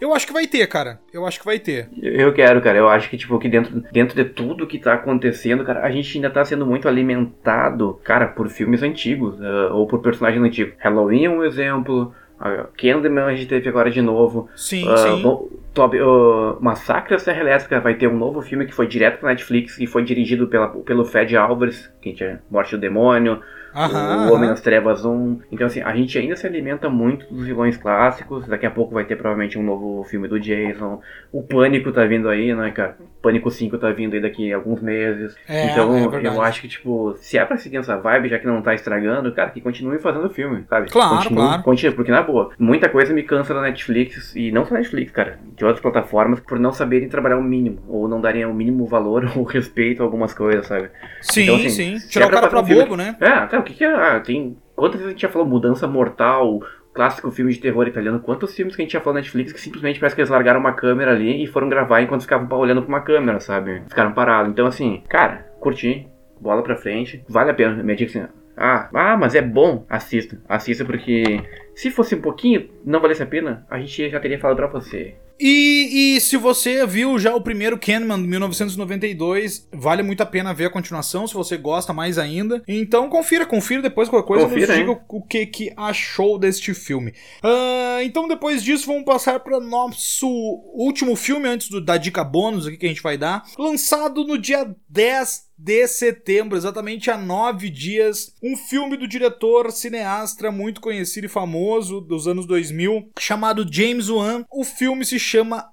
Eu acho que vai ter, cara. Eu acho que vai ter. eu quero, cara. Eu acho que, tipo, que dentro, dentro de tudo que tá acontecendo, cara, a gente ainda tá sendo muito alimentado, cara, por filmes antigos, ah, ou por personagens antigos. Halloween é um exemplo. Uh, Candyman a gente teve agora de novo. Sim, Ah, sim. bom, ah, Massacre da Serra Elétrica vai ter um novo filme que foi direto pra Netflix e foi dirigido pela, pelo Fed Álvares, que tinha Morte do Demônio, Aham. o Homem das Trevas 1. Então, assim, a gente ainda se alimenta muito dos vilões clássicos. Daqui a pouco vai ter provavelmente um novo filme do Jason. O Pânico tá vindo aí, né, cara? Pânico 5 tá vindo aí daqui a alguns meses. É, então, é eu acho que, tipo, se é pra seguir essa vibe, já que não tá estragando, cara, que continue fazendo filme, sabe? Claro, continue, claro. Continue, porque, na boa, muita coisa me cansa da Netflix, e não só Netflix, cara, de outras plataformas, por não saberem trabalhar o mínimo, ou não darem o mínimo valor [LAUGHS] ou respeito a algumas coisas, sabe? Sim, Então, assim, sim. Tirar é o cara fazer pra um filme- bobo, né? É, cara, o que que é? Ah, tem... Quantas vezes a gente já falou Mudança Mortal, clássico filme de terror italiano, quantos filmes que a gente já falou na Netflix que simplesmente parece que eles largaram uma câmera ali e foram gravar enquanto ficavam olhando pra uma câmera, sabe? Ficaram parados. Então, assim, cara, curti, bola pra frente, vale a pena. Me dica assim, ah, ah, mas é bom, assista. Assista porque se fosse um pouquinho, não valesse a pena, a gente já teria falado pra você. E, e se você viu já o primeiro Candyman de 1992, vale muito a pena ver a continuação, se você gosta mais ainda. Então confira, confira depois qualquer coisa Confira, nos diga hein? o, que, que achou deste filme. Ah, então depois disso vamos passar para nosso último filme antes do- da dica bônus aqui que a gente vai dar. Lançado no dia 10 de setembro, exatamente há nove dias, um filme do diretor cineasta muito conhecido e famoso dos anos 2000, chamado James Wan. O filme se chama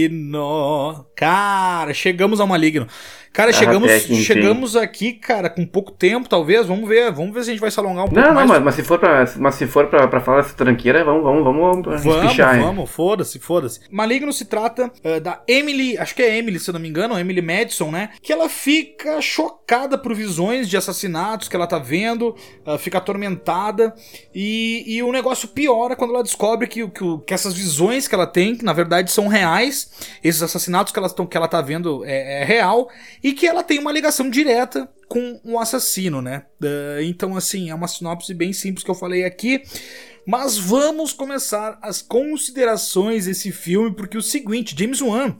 Maligno. Cara, chegamos ao Maligno. Cara, Ah, chegamos, chegamos aqui, cara, com pouco tempo, talvez. Vamos ver, vamos ver se a gente vai se alongar um pouco Não, não, mas, mas se for pra, mas se for pra, pra falar essa tranqueira, vamos, vamos, vamos, Vamos, hein? vamos, foda-se, foda-se. Maligno se trata eh, da Emily, acho que é Emily, se eu não me engano, Emily Madison, né? Que ela fica chocada por visões de assassinatos que ela tá vendo, fica atormentada e, e o negócio piora quando ela descobre que, que, que essas visões que ela tem, que na verdade são reais, esses assassinatos que ela, tão- que ela tá vendo é, é real e que ela tem uma ligação direta com um assassino, né? Ah, então, assim, é uma sinopse bem simples que eu falei aqui. Mas vamos começar as considerações desse filme, porque o seguinte, James Wan.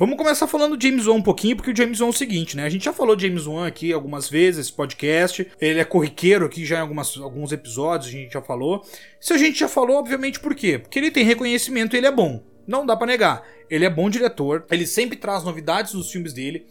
Vamos começar falando do James Wan um pouquinho, porque o James Wan é o seguinte, né? A gente já falou de James Wan aqui algumas vezes, esse podcast. Ele é corriqueiro aqui já em algumas, alguns episódios, a gente já falou. Se a gente já falou, obviamente por quê? Porque ele tem reconhecimento e ele é bom. Não dá pra negar. Ele é bom diretor, ele sempre traz novidades nos filmes dele.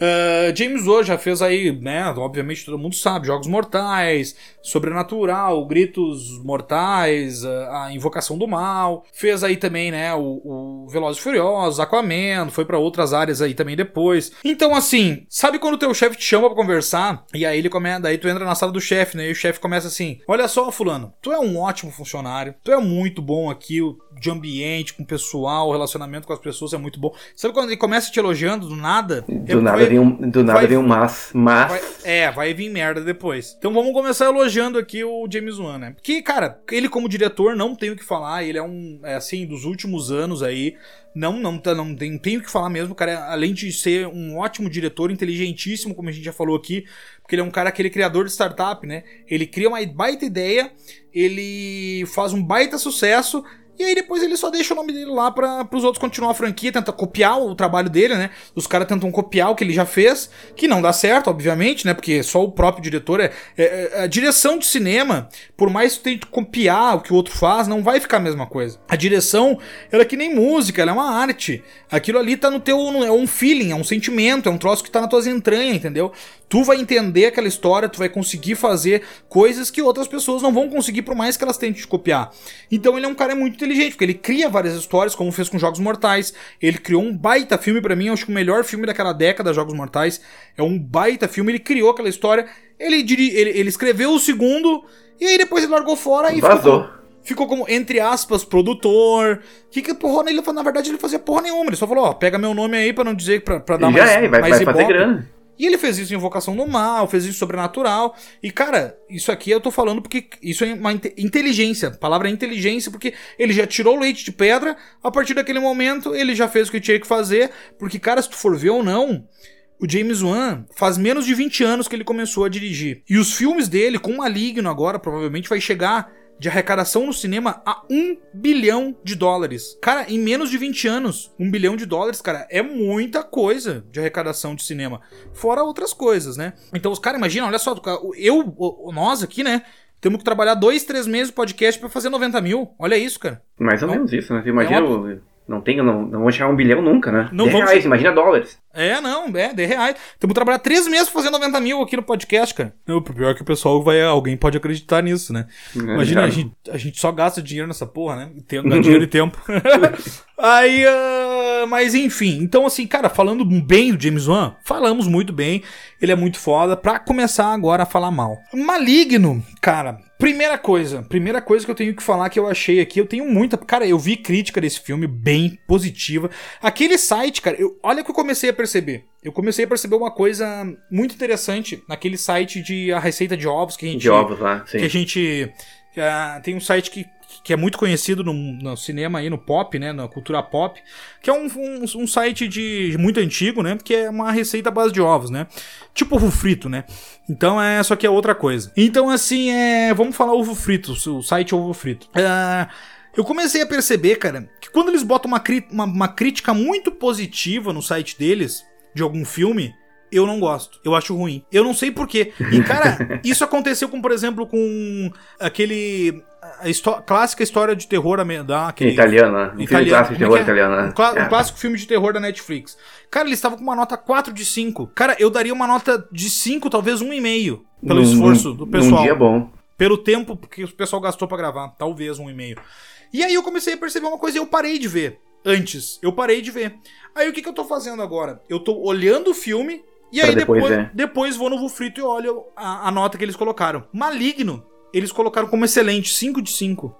Ah, James Wan já fez aí, né? Obviamente todo mundo sabe, Jogos Mortais, Sobrenatural, Gritos Mortais, a, a Invocação do Mal. Fez aí também, né? O, o Velozes e Furiosos, Aquaman, foi pra outras áreas aí também depois. Então, assim, sabe quando o teu chefe te chama pra conversar? E aí ele começa, daí tu entra na sala do chefe, né? E o chefe começa assim: Olha só, Fulano, tu é um ótimo funcionário, tu é muito bom aqui, de ambiente, com o pessoal, o relacionamento com as pessoas é muito bom. Sabe quando ele começa te elogiando do nada? Do nada vem um, do nada vai, vem um mas. mas... Vai, é, vai vir merda depois. Então vamos começar elogiando aqui o James Wan, né? Porque, cara, ele como diretor não tem o que falar. Ele é um, é, assim, dos últimos anos aí. Não, não, tá, não tem, tem o que falar mesmo. O cara, além de ser um ótimo diretor, inteligentíssimo, como a gente já falou aqui, porque ele é um cara, aquele criador de startup, né? Ele cria uma baita ideia, ele faz um baita sucesso e aí depois ele só deixa o nome dele lá para os outros continuar a franquia, tenta copiar o trabalho dele, né? Os caras tentam copiar o que ele já fez, que não dá certo, obviamente, né? Porque só o próprio diretor é, é, é a direção de cinema, por mais que tente copiar o que o outro faz, não vai ficar a mesma coisa. A direção, ela é que nem música, ela é uma arte. Aquilo ali tá no teu é um feeling, é um sentimento, é um troço que tá nas tuas entranhas, entendeu? Tu vai entender aquela história, tu vai conseguir fazer coisas que outras pessoas não vão conseguir por mais que elas tentem te copiar. Então ele é um cara muito inteligente, porque ele cria várias histórias, como fez com Jogos Mortais. Ele criou um baita filme para mim, acho que o melhor filme daquela década, Jogos Mortais. É um baita filme, ele criou aquela história. Ele, ele, ele escreveu o segundo, e aí depois ele largou fora e Vazou. ficou ficou como, entre aspas, produtor. Que que porra, ele, na verdade ele fazia porra nenhuma. Ele só falou, ó, pega meu nome aí pra não dizer, pra, pra dar e mais, já é, vai, mais vai fazer grana. E ele fez isso em Invocação do Mal, fez isso Sobrenatural. E, cara, isso aqui eu tô falando porque isso é uma inteligência. A palavra é inteligência, porque ele já tirou o leite de pedra. A partir daquele momento, ele já fez o que tinha que fazer. Porque, cara, se tu for ver ou não, o James Wan faz menos de 20 anos que ele começou a dirigir. E os filmes dele, com Maligno agora, provavelmente vai chegar de arrecadação no cinema a um bilhão de dólares. Cara, em menos de 20 anos, um bilhão de dólares, cara, é muita coisa de arrecadação de cinema. Fora outras coisas, né? Então os caras, imagina, olha só, eu, nós aqui, né? Temos que trabalhar dois, três meses de podcast para fazer 90 mil. Olha isso, cara. Mais ou então, menos isso, né? Imagina é uma... Não tem, não, não vão chegar a um bilhão nunca, né? Não de vamos... reais, imagina dólares. É, não, é, de reais. Temos que trabalhar três meses fazendo 90 mil aqui no podcast, cara. O pior é que o pessoal vai. Alguém pode acreditar nisso, né? É, imagina, a gente, a gente só gasta dinheiro nessa porra, né? Tempo, dinheiro e tempo. [LAUGHS] Aí, uh, mas enfim. Então, assim, cara, falando bem do James Wan, falamos muito bem. Ele é muito foda. Pra começar agora a falar mal. Maligno, cara, Primeira coisa, primeira coisa que eu tenho que falar que eu achei aqui, eu tenho muita. Cara, eu vi crítica desse filme bem positiva. Aquele site, cara, eu, olha que eu comecei a perceber. Eu comecei a perceber uma coisa muito interessante naquele site de a receita de ovos que a gente. De ovos lá, sim. Que a gente. Uh, tem um site que que é muito conhecido no, no, cinema aí, no pop, né, na cultura pop, que é um, um, um, site de muito antigo, né, que é uma receita à base de ovos, né, tipo ovo frito, né, então é, só que é outra coisa. Então assim, é, vamos falar ovo frito, o site ovo frito. É, eu comecei a perceber, cara, que quando eles botam uma, uma, uma crítica muito positiva no site deles, de algum filme, eu não gosto. Eu acho ruim. Eu não sei porquê. E, cara, [LAUGHS] isso aconteceu com, por exemplo, com aquele. A histó clássica história de terror da. Aquele, italiana. Um filme clássico de terror é? italiano. Né? Um, clá é. um, clássico filme de terror da Netflix. Cara, eles estavam com uma nota 4 de 5. Cara, eu daria uma nota de 5, talvez 1,5. Pelo num, esforço do pessoal. Um dia bom. Pelo tempo que o pessoal gastou para gravar. Talvez 1,5. E aí eu comecei a perceber uma coisa e eu parei de ver. Antes, eu parei de ver. Aí o que, que eu tô fazendo agora? Eu tô olhando o filme e aí depois, depois, é. depois vou no Frito e olho a, a, nota que eles colocaram. Maligno, eles colocaram como excelente, 5 de 5.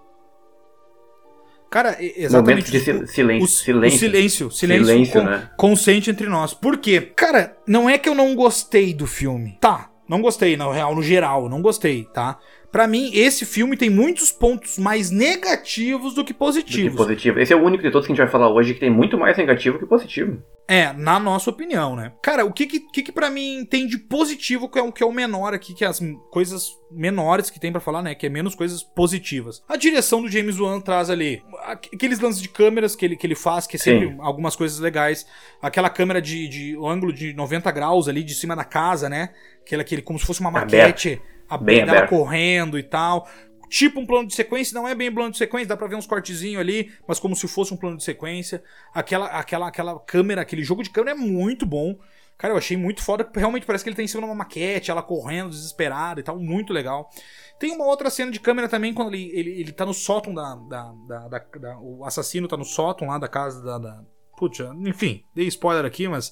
Cara, exatamente. Momento de silêncio. O, silêncio. O silêncio. Silêncio, silêncio com, né? consciente entre nós. Por quê? Cara, não é que eu não gostei do filme. Tá, não gostei, na real, no geral, não gostei, tá? Para mim, esse filme tem muitos pontos mais negativos do que positivos. Do que positivo. Esse é o único de todos que a gente vai falar hoje que tem muito mais negativo que positivo. É, na nossa opinião, né? Cara, o que que, que, que para mim tem de positivo que é, o, que é o menor aqui, que é as coisas menores que tem para falar, né? Que é menos coisas positivas. A direção do James Wan traz ali aqueles lances de câmeras que ele, que ele faz, que é sempre Sim. algumas coisas legais. Aquela câmera de, de ângulo de 90 graus ali de cima da casa, né? Aquela, aquele, como se fosse uma maquete. Aberto a bem dela correndo e tal. Tipo um plano de sequência, não é bem plano de sequência, dá pra ver uns cortezinhos ali, mas como se fosse um plano de sequência. Aquela, aquela, aquela câmera, aquele jogo de câmera é muito bom. Cara, eu achei muito foda, realmente parece que ele tá em cima de uma maquete, ela correndo, desesperada e tal, muito legal. Tem uma outra cena de câmera também, quando ele, ele, ele tá no sótão da, da, da, da, da O assassino tá no sótão lá da casa da. da putz, enfim, dei spoiler aqui, mas.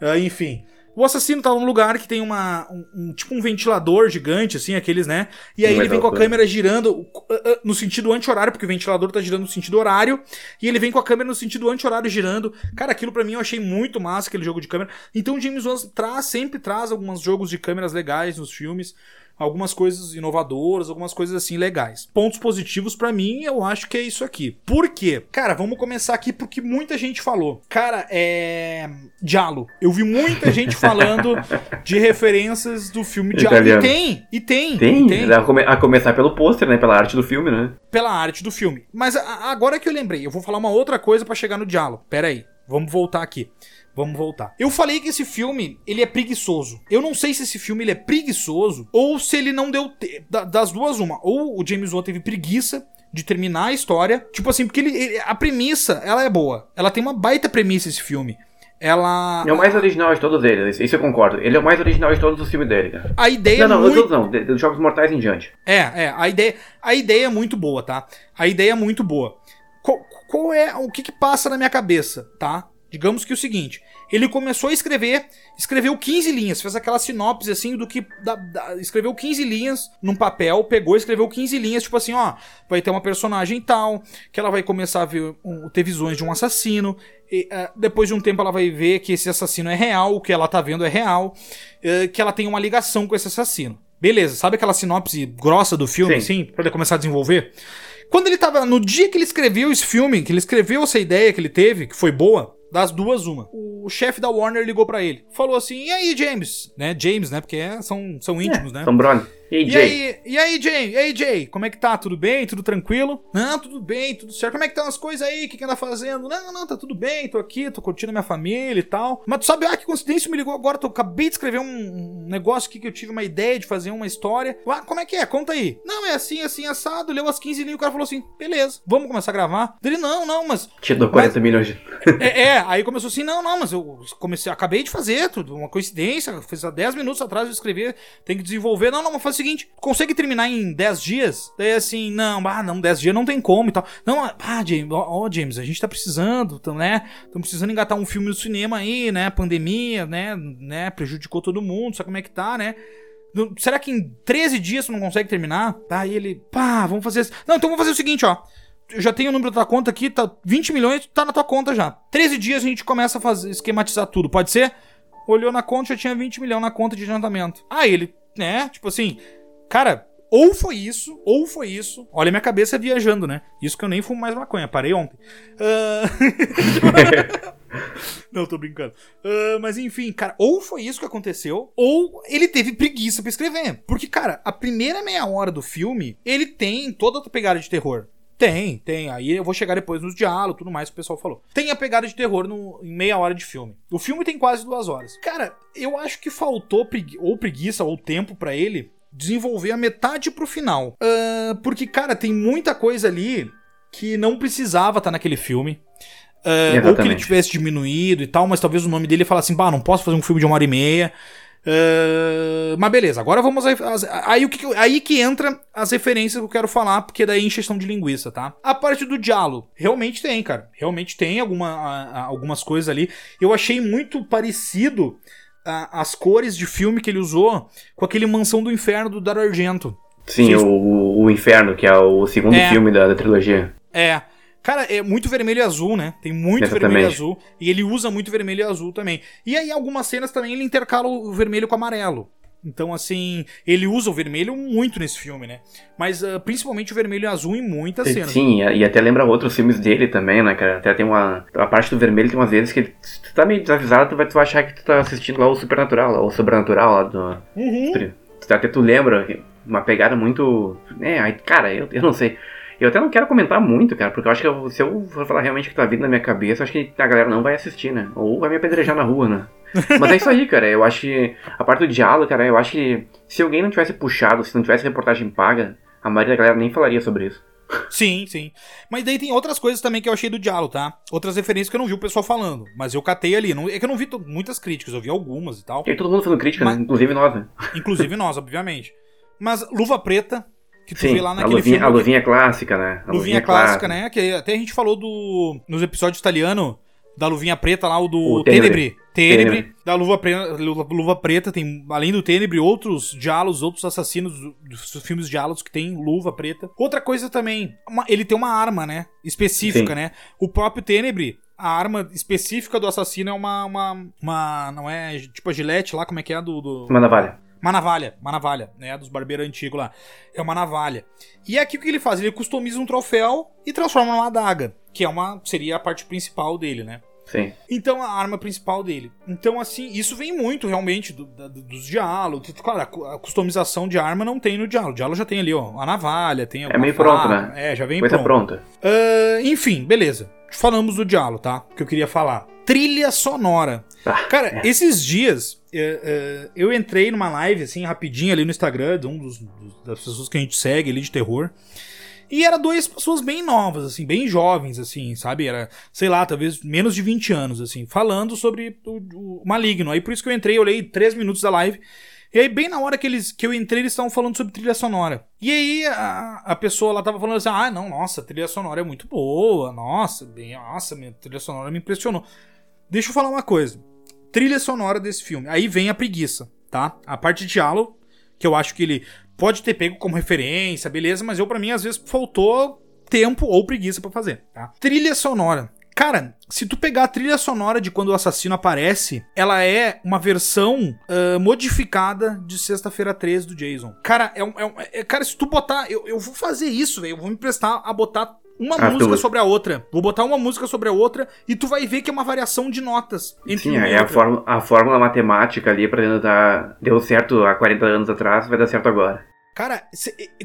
Uh, enfim. O assassino tá num lugar que tem uma. Um, um, tipo um ventilador gigante, assim, aqueles, né? E aí ele vem com a câmera girando uh, uh, no sentido anti-horário, porque o ventilador tá girando no sentido horário. E ele vem com a câmera no sentido anti-horário girando. Cara, aquilo para mim eu achei muito massa, aquele jogo de câmera. Então o James Wan traz, sempre traz alguns jogos de câmeras legais nos filmes algumas coisas inovadoras, algumas coisas assim legais. Pontos positivos para mim, eu acho que é isso aqui. Por quê? Cara, vamos começar aqui porque muita gente falou. Cara, é. Diallo. Eu vi muita [LAUGHS] gente falando de referências do filme Diallo. E tem, e tem. Tem, tem. A, come a começar pelo pôster, né? Pela arte do filme, né? Pela arte do filme. Mas agora que eu lembrei, eu vou falar uma outra coisa para chegar no Diallo. Pera aí, vamos voltar aqui. Vamos voltar. Eu falei que esse filme, ele é preguiçoso. Eu não sei se esse filme ele é preguiçoso ou se ele não deu te... das duas uma. Ou o James Wan teve preguiça de terminar a história. Tipo assim, porque ele, ele, a premissa, ela é boa. Ela tem uma baita premissa esse filme. Ela. É o mais original de todos eles, isso eu concordo. Ele é o mais original de todos os filmes dele, cara. A ideia não, não, muito... não, dos Jogos Mortais em diante. É, é, a ideia, a ideia é muito boa, tá? A ideia é muito boa. Qual, qual é o que, que passa na minha cabeça, tá? Digamos que o seguinte, ele começou a escrever, escreveu 15 linhas, fez aquela sinopse assim do que. Da, da, escreveu 15 linhas num papel, pegou, escreveu 15 linhas, tipo assim, ó, vai ter uma personagem tal, que ela vai começar a ver, um, ter visões de um assassino, e, uh, depois de um tempo ela vai ver que esse assassino é real, o que ela tá vendo é real, uh, que ela tem uma ligação com esse assassino. Beleza, sabe aquela sinopse grossa do filme, Sim. assim, pra ele começar a desenvolver? Quando ele tava. No dia que ele escreveu esse filme, que ele escreveu essa ideia que ele teve, que foi boa, das duas, uma. O chefe da Warner ligou para ele. Falou assim: e aí, James? Né? James, né? Porque é, são, são íntimos, é, né? São brother. E aí, e aí, e aí, Jay? E aí, Jay? Como é que tá? Tudo bem? Tudo tranquilo? Não, tudo bem, tudo certo. Como é que estão as coisas aí? O que, que anda fazendo? Não, não, tá tudo bem, tô aqui, tô curtindo minha família e tal. Mas tu sabe, ah, que coincidência me ligou agora, tô, acabei de escrever um negócio aqui que eu tive uma ideia de fazer uma história. Ah, como é que é? Conta aí. Não, é assim, assim, assado. Leu as 15 linhas e o cara falou assim: beleza, vamos começar a gravar. Ele, não, não, mas. Te dou 40 mas... milhões de. [LAUGHS] é, é, aí começou assim: não, não, mas eu comecei, acabei de fazer tudo, uma coincidência. Fez há 10 minutos atrás eu escrever, tem que desenvolver. Não, não, mas faz seguinte: consegue terminar em 10 dias? Daí assim, não, ah, não, 10 dias não tem como e tal. Não, ah, James, ó, oh, James, a gente tá precisando, tamo, né? Estamos precisando engatar um filme no cinema aí, né? Pandemia, né? né? Prejudicou todo mundo, sabe como é que tá, né? Será que em 13 dias tu não consegue terminar? Tá, ele, pá, vamos fazer. Não, então vamos fazer o seguinte, ó. Eu já tenho o número da tua conta aqui, tá 20 milhões, tá na tua conta já. 13 dias a gente começa a fazer, esquematizar tudo, pode ser? Olhou na conta, já tinha 20 milhões na conta de adiantamento. Aí ele, né, tipo assim, cara, ou foi isso, ou foi isso. Olha minha cabeça viajando, né? Isso que eu nem fumo mais maconha, parei ontem. Uh... [LAUGHS] Não, tô brincando. Uh, mas enfim, cara, ou foi isso que aconteceu, ou ele teve preguiça pra escrever. Porque, cara, a primeira meia hora do filme, ele tem toda a pegada de terror. Tem, tem. Aí eu vou chegar depois nos diálogos tudo mais que o pessoal falou. Tem a pegada de terror no, em meia hora de filme. O filme tem quase duas horas. Cara, eu acho que faltou pregui ou preguiça ou tempo para ele desenvolver a metade pro final. Uh, porque, cara, tem muita coisa ali que não precisava estar tá naquele filme. Uh, ou que ele tivesse diminuído e tal, mas talvez o nome dele falasse assim: bah, não posso fazer um filme de uma hora e meia. Uh, mas beleza, agora vamos. aí, o que, aí que entra as referências que eu quero falar, porque daí encheção de linguiça, tá? A parte do diálogo, realmente tem, cara. Realmente tem alguma, algumas coisas ali. Eu achei muito parecido a, as cores de filme que ele usou com aquele Mansão do Inferno do Dario Argento. Sim, o, o Inferno, que é o segundo é, filme da, da, trilogia. É. Cara, é muito vermelho e azul, né? Tem muito vermelho e azul. E ele usa muito vermelho e azul também. E aí, algumas cenas também ele intercala o vermelho com o amarelo. Então, assim, ele usa o vermelho muito nesse filme, né? Mas uh, principalmente o vermelho e azul em muitas cenas. Sim, e até lembra outros filmes dele também, né, cara? Até tem uma. A parte do vermelho tem umas vezes que tu tá meio desavisado, tu vai, tu achar que tu tá assistindo lá o Supernatural, lá, o Sobrenatural lá do. Uhum. Até tu lembra, uma pegada muito. É, cara, eu, eu não sei. Eu até não quero comentar muito, cara, porque eu acho que eu, se eu for falar realmente o que tá vindo na minha cabeça, acho que a galera não vai assistir, né? Ou vai me apedrejar na rua, né? [LAUGHS] Mas é isso aí, cara. Eu acho que a parte do diálogo, cara, eu acho que se alguém não tivesse puxado, se não tivesse reportagem paga, a maioria da galera nem falaria sobre isso. Sim, sim. Mas daí tem outras coisas também que eu achei do diálogo, tá? Outras referências que eu não vi o pessoal falando. Mas eu catei ali. Não, é que eu não vi muitas críticas, eu vi algumas e tal. E todo mundo fazendo crítica, né? mas, né? Inclusive nós, né? [LAUGHS] Inclusive nós, obviamente. Mas Luva Preta, que tu Sim, vê lá naquele a luvinha, filme. A luvinha clássica, né? A luvinha, luvinha clássica, clássica, né? Que até a gente falou do. Nos episódios italianos da luvinha preta lá, o do o Tenebre. Tenebre, da Luva Preta, Luva Preta, tem, além do Tenebre, outros diálogos, outros assassinos dos filmes diálogos que tem Luva Preta. Outra coisa também, uma, ele tem uma arma, né? Específica, Sim. né? O próprio Tenebre, a arma específica do assassino é uma, uma, uma. Não é tipo a gilete lá, como é que é do. do... Uma navalha. Uma navalha, uma navalha, né? Dos barbeiros antigos lá. É uma navalha. E aqui o que ele faz? Ele customiza um troféu e transforma numa adaga, que é uma. seria a parte principal dele, né? Sim. Então, a arma principal dele. Então, assim, isso vem muito realmente do, do, dos diálogos. Claro, a, customização de arma não tem no diálogo. O diálogo já tem ali, ó, a navalha, tem É meio pronto, né? É, já vem Coisa pronta. pronta. Uh, enfim, beleza. Falamos do diálogo, tá? Que eu queria falar. Trilha sonora. Ah, Cara, é. esses dias eu entrei numa live, assim, rapidinho ali no Instagram, de um dos, das pessoas que a gente segue ali de terror. E era duas pessoas bem novas, assim, bem jovens, assim, sabe? Era, sei lá, talvez menos de 20 anos, assim, falando sobre o, o Maligno. Aí por isso que eu entrei, eu olhei três minutos da live. E aí, bem na hora que, eles, que eu entrei, eles estavam falando sobre trilha sonora. E aí, a, a pessoa lá tava falando assim: ah, não, nossa, trilha sonora é muito boa, nossa, bem, nossa, minha trilha sonora me impressionou. Deixa eu falar uma coisa: trilha sonora desse filme. Aí vem a preguiça, tá? A parte de diálogo, que eu acho que ele pode ter pego como referência, beleza, mas eu para mim às vezes faltou tempo ou preguiça para fazer, tá? Trilha sonora. Cara, se tu pegar a trilha sonora de quando o assassino aparece, ela é uma versão uh, modificada de Sexta-feira 13 do Jason. Cara, é um, é um é, cara, se tu botar. Eu, eu vou fazer isso, velho. Eu vou me prestar a botar uma ah, música tu... sobre a outra. Vou botar uma música sobre a outra e tu vai ver que é uma variação de notas. Sim, é a, fórmula, a fórmula matemática ali pra dentro da. Deu certo há 40 anos atrás, vai dar certo agora. Cara,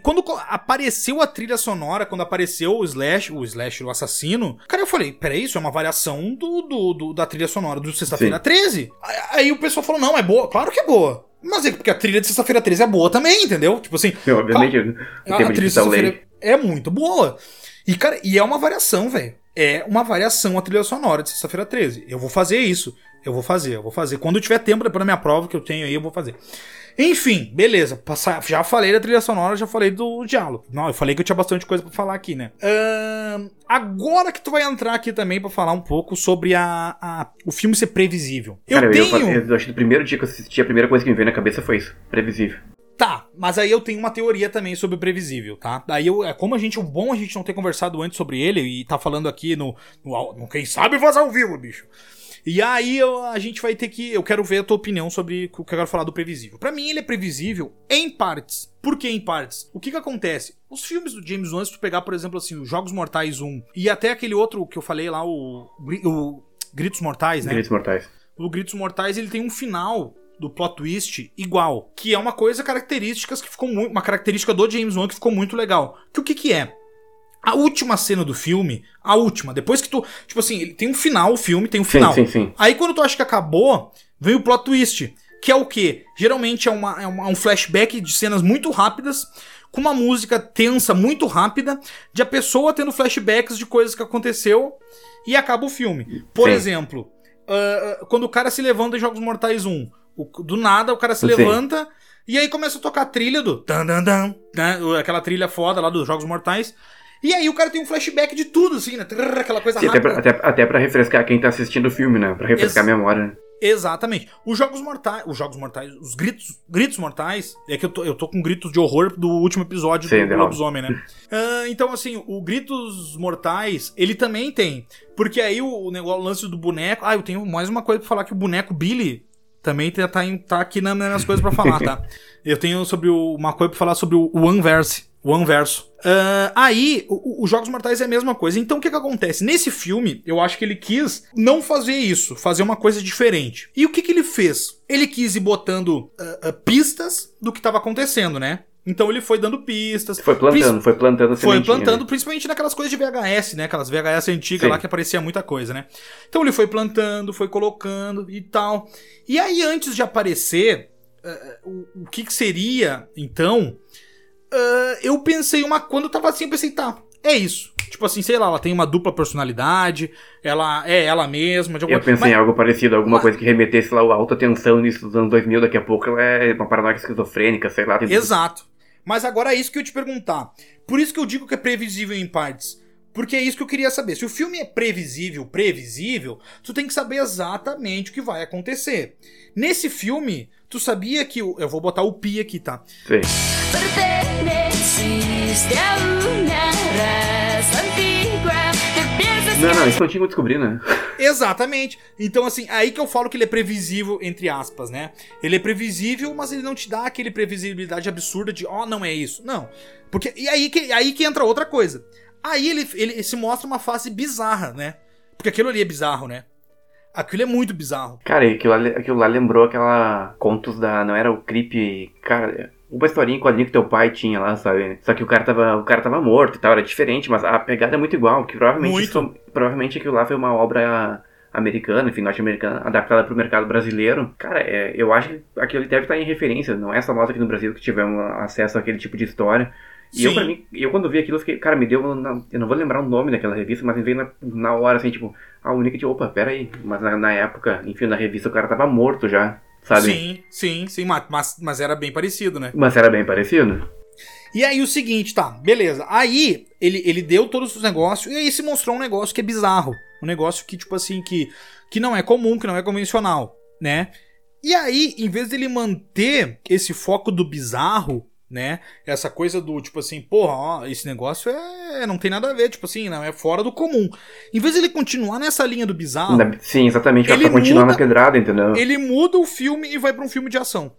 quando apareceu a trilha sonora, quando apareceu o Slash, o Slash, o assassino, cara, eu falei, peraí, isso é uma variação do, do, do da trilha sonora do Sexta-feira 13? Aí o pessoal falou, não, é boa, claro que é boa. Mas é porque a trilha de Sexta-feira 13 é boa também, entendeu? Tipo assim. Sim, obviamente, a, a trilha de Sexta-feira é muito boa. E, cara, e é uma variação, velho. É uma variação a trilha sonora de Sexta-feira 13. Eu vou fazer isso. Eu vou fazer, eu vou fazer. Quando eu tiver tempo depois da minha prova que eu tenho aí, eu vou fazer. Enfim, beleza. Passar, já falei da trilha sonora, já falei do diálogo. Não, eu falei que eu tinha bastante coisa para falar aqui, né? Agora que tu vai entrar aqui também para falar um pouco sobre a, a, o filme ser previsível. Eu Cara, tenho. Eu, eu, eu acho que no primeiro dia que eu assisti, a primeira coisa que me veio na cabeça foi isso: previsível. Tá, mas aí eu tenho uma teoria também sobre o previsível, tá? Daí eu, é como a gente, o bom a gente não ter conversado antes sobre ele e tá falando aqui no, no, no quem sabe faz ao vivo, bicho. E aí eu, a gente vai ter que. Eu quero ver a tua opinião sobre o que eu quero falar do previsível. Para mim, ele é previsível em partes. Por que em partes? O que que acontece? Os filmes do James Wan, se tu pegar, por exemplo, assim, os Jogos Mortais 1 e até aquele outro que eu falei lá, o, o Gritos Mortais, né? Gritos Mortais. O Gritos Mortais, ele tem um final do plot twist igual, que é uma coisa característica que ficou muito, uma característica do James Wan que ficou muito legal. Que o que que é? A última cena do filme, a última, depois que tu. Tipo assim, tem um final, o filme tem um final. Sim, sim, sim. Aí quando tu acha que acabou, vem o plot twist. Que é o quê? Geralmente é, uma, é um flashback de cenas muito rápidas, com uma música tensa, muito rápida, de a pessoa tendo flashbacks de coisas que aconteceu e acaba o filme. Por exemplo, uh, quando o cara se levanta em Jogos Mortais 1, o, do nada o cara se sim. levanta e aí começa a tocar a trilha do. Dan, dan, dan, né? Aquela trilha foda lá dos Jogos Mortais. E aí o cara tem um flashback de tudo, assim, né? Aquela coisa Sim, rápida. Até pra, até, até pra refrescar quem tá assistindo o filme, né? Pra refrescar Ex a memória, né? Exatamente. Os Jogos Mortais. Os Jogos Mortais. Os gritos, gritos mortais. É que eu tô, eu tô com gritos de horror do último episódio Sim, do Lobisomem, né? uh, então, assim, o Gritos Mortais, ele também tem. Porque aí o, o, negócio, o lance do boneco. Ah, eu tenho mais uma coisa pra falar que o boneco Billy também tá, tá, tá aqui nas minhas coisas pra falar, tá? [LAUGHS] Eu tenho sobre o, uma coisa pra falar sobre o One Verse. One Verso. Uh, aí, os Jogos Mortais é a mesma coisa. Então, o que que acontece? Nesse filme, eu acho que ele quis não fazer isso, fazer uma coisa diferente. E o que que ele fez? Ele quis ir botando uh, uh, pistas do que estava acontecendo, né? Então ele foi dando pistas. Foi plantando, foi plantando Foi plantando, né? principalmente naquelas coisas de VHS, né? Aquelas VHS antigas Sim. lá que aparecia muita coisa, né? Então ele foi plantando, foi colocando e tal. E aí, antes de aparecer, o, o que, que seria, então, uh, eu pensei uma. Quando eu tava assim, eu pensei, tá, é isso. Tipo assim, sei lá, ela tem uma dupla personalidade, ela é ela mesma. eu pensei mas, em algo parecido, alguma mas... coisa que remetesse lá a alta tensão nisso dos anos 2000, daqui a pouco ela é uma paranoia esquizofrênica, sei lá. Exato. Mas agora é isso que eu te perguntar. Por isso que eu digo que é previsível em partes. Porque é isso que eu queria saber. Se o filme é previsível, previsível, tu tem que saber exatamente o que vai acontecer. Nesse filme, tu sabia que. O, eu vou botar o pi aqui, tá? Sim. Não, não, isso eu tinha descobrir, né? Exatamente. Então, assim, aí que eu falo que ele é previsível, entre aspas, né? Ele é previsível, mas ele não te dá aquele previsibilidade absurda de, ó, oh, não é isso. Não. Porque. E aí que, aí que entra outra coisa. Aí ele, ele se mostra uma fase bizarra, né? Porque aquilo ali é bizarro, né? Aquilo é muito bizarro. Cara, aquilo lá, aquilo lá lembrou aquela contos da. Não era o creep. Cara, uma historinha em quadrinho que teu pai tinha lá, sabe? Só que o cara tava, o cara tava morto e tal, era diferente, mas a pegada é muito igual, que provavelmente, isso, provavelmente aquilo lá foi uma obra americana, enfim, norte-americana, adaptada para o mercado brasileiro. Cara, é, eu acho que aquilo deve estar em referência, não é só nós aqui no Brasil que tivemos acesso àquele tipo de história. E Sim. eu, pra mim, eu quando vi aquilo, eu fiquei, cara, me deu. Eu não vou lembrar o nome daquela revista, mas me veio na, na hora, assim, tipo, a única de, opa, pera aí. Mas na, na época, enfim, na revista o cara tava morto já sabe? Sim, sim, sim, mas, mas era bem parecido, né? Mas era bem parecido. E aí o seguinte, tá, beleza. Aí ele, ele deu todos os negócios e aí se mostrou um negócio que é bizarro. Um negócio que, tipo assim, que, que não é comum, que não é convencional, né? E aí, em vez dele manter esse foco do bizarro, né? Essa coisa do tipo assim, porra, ó, esse negócio é não tem nada a ver, tipo assim, não é fora do comum. Em vez de ele continuar nessa linha do bizarro, sim, exatamente, ele continuar na pedrada, entendeu? Ele muda o filme e vai para um filme de ação.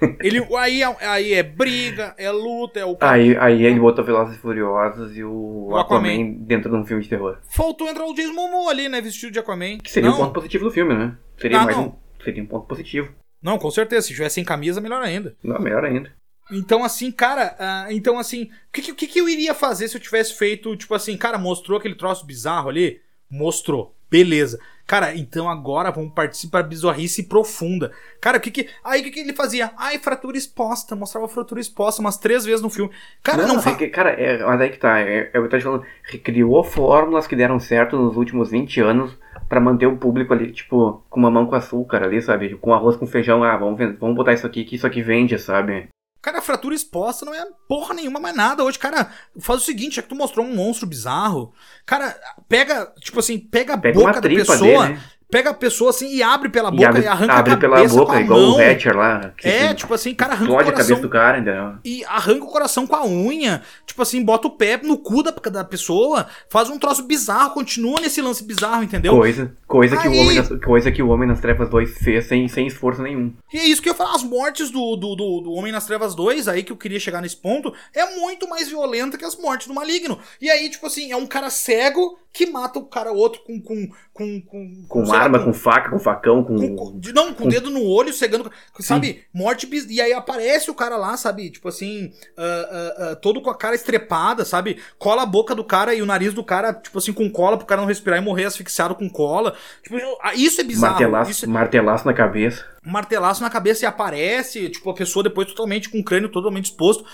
[LAUGHS] ele aí, é, aí é briga, é luta, é o Aí, aí ele botou Velozes e Furiosos e o, o Aquaman. Aquaman. dentro de um filme de terror. Faltou entrar o Jason Momoa ali, né, vestido de Aquaman. Que seria não. um ponto positivo do filme, né? Seria ah, mais não. um, seria um ponto positivo. Não, com certeza, se tivesse sem camisa, melhor ainda. Não, melhor ainda. Então, assim, cara, uh, então, assim, o que, que, que, eu iria fazer se eu tivesse feito, tipo assim, cara, mostrou aquele troço bizarro ali? Mostrou. Beleza. Cara, então agora vamos participar da bizarrice profunda. Cara, o que que. Aí o que, que ele fazia? Ai, fratura exposta. Mostrava fratura exposta umas três vezes no filme. Cara, não. não fa... Cara, é, mas aí que tá. É, eu tô te falando. Recriou fórmulas que deram certo nos últimos 20 anos para manter o público ali, tipo, com uma mão com açúcar ali, sabe? Com arroz com feijão. Ah, vamos, vamos botar isso aqui que isso aqui vende, sabe? Cara, fratura exposta não é porra nenhuma mais nada. Hoje, cara, faz o seguinte, já que tu mostrou um monstro bizarro, cara, pega, tipo assim, pega a pega boca da pessoa, dele, né? Pega a pessoa assim e abre pela boca e, abre, e arranca abre a cabeça pela boca, igual mão. o Hatcher lá. É, tipo assim, cara arranca o coração. a cabeça do cara, entendeu? E arranca o coração com a unha. Tipo assim, bota o pé no cu da, da pessoa, faz um troço bizarro, continua nesse lance bizarro, entendeu? Coisa, coisa, Aí... que, o homem nas, coisa que o Homem nas Trevas 2 fez sem, sem esforço nenhum. E é isso que eu falo, as mortes do, do, do, do Homem nas Trevas 2, aí que eu queria chegar nesse ponto, é muito mais violenta que as mortes do Maligno. E aí, tipo assim, é um cara cego que mata o cara outro com. Com, com, com, com arma, lá, com, com, faca, com facão, com. com não, com o dedo no olho, cegando. Sabe? Sim. Morte. E aí aparece o cara lá, sabe? Tipo assim. Uh, uh, uh, todo com a cara estrepada, sabe? Cola a boca do cara e o nariz do cara, tipo assim, com cola pro cara não respirar e morrer asfixiado com cola. Tipo, isso é bizarro. Martelaço, isso é... martelaço na cabeça. Martelaço na cabeça e aparece, tipo, a pessoa depois totalmente com o crânio totalmente exposto.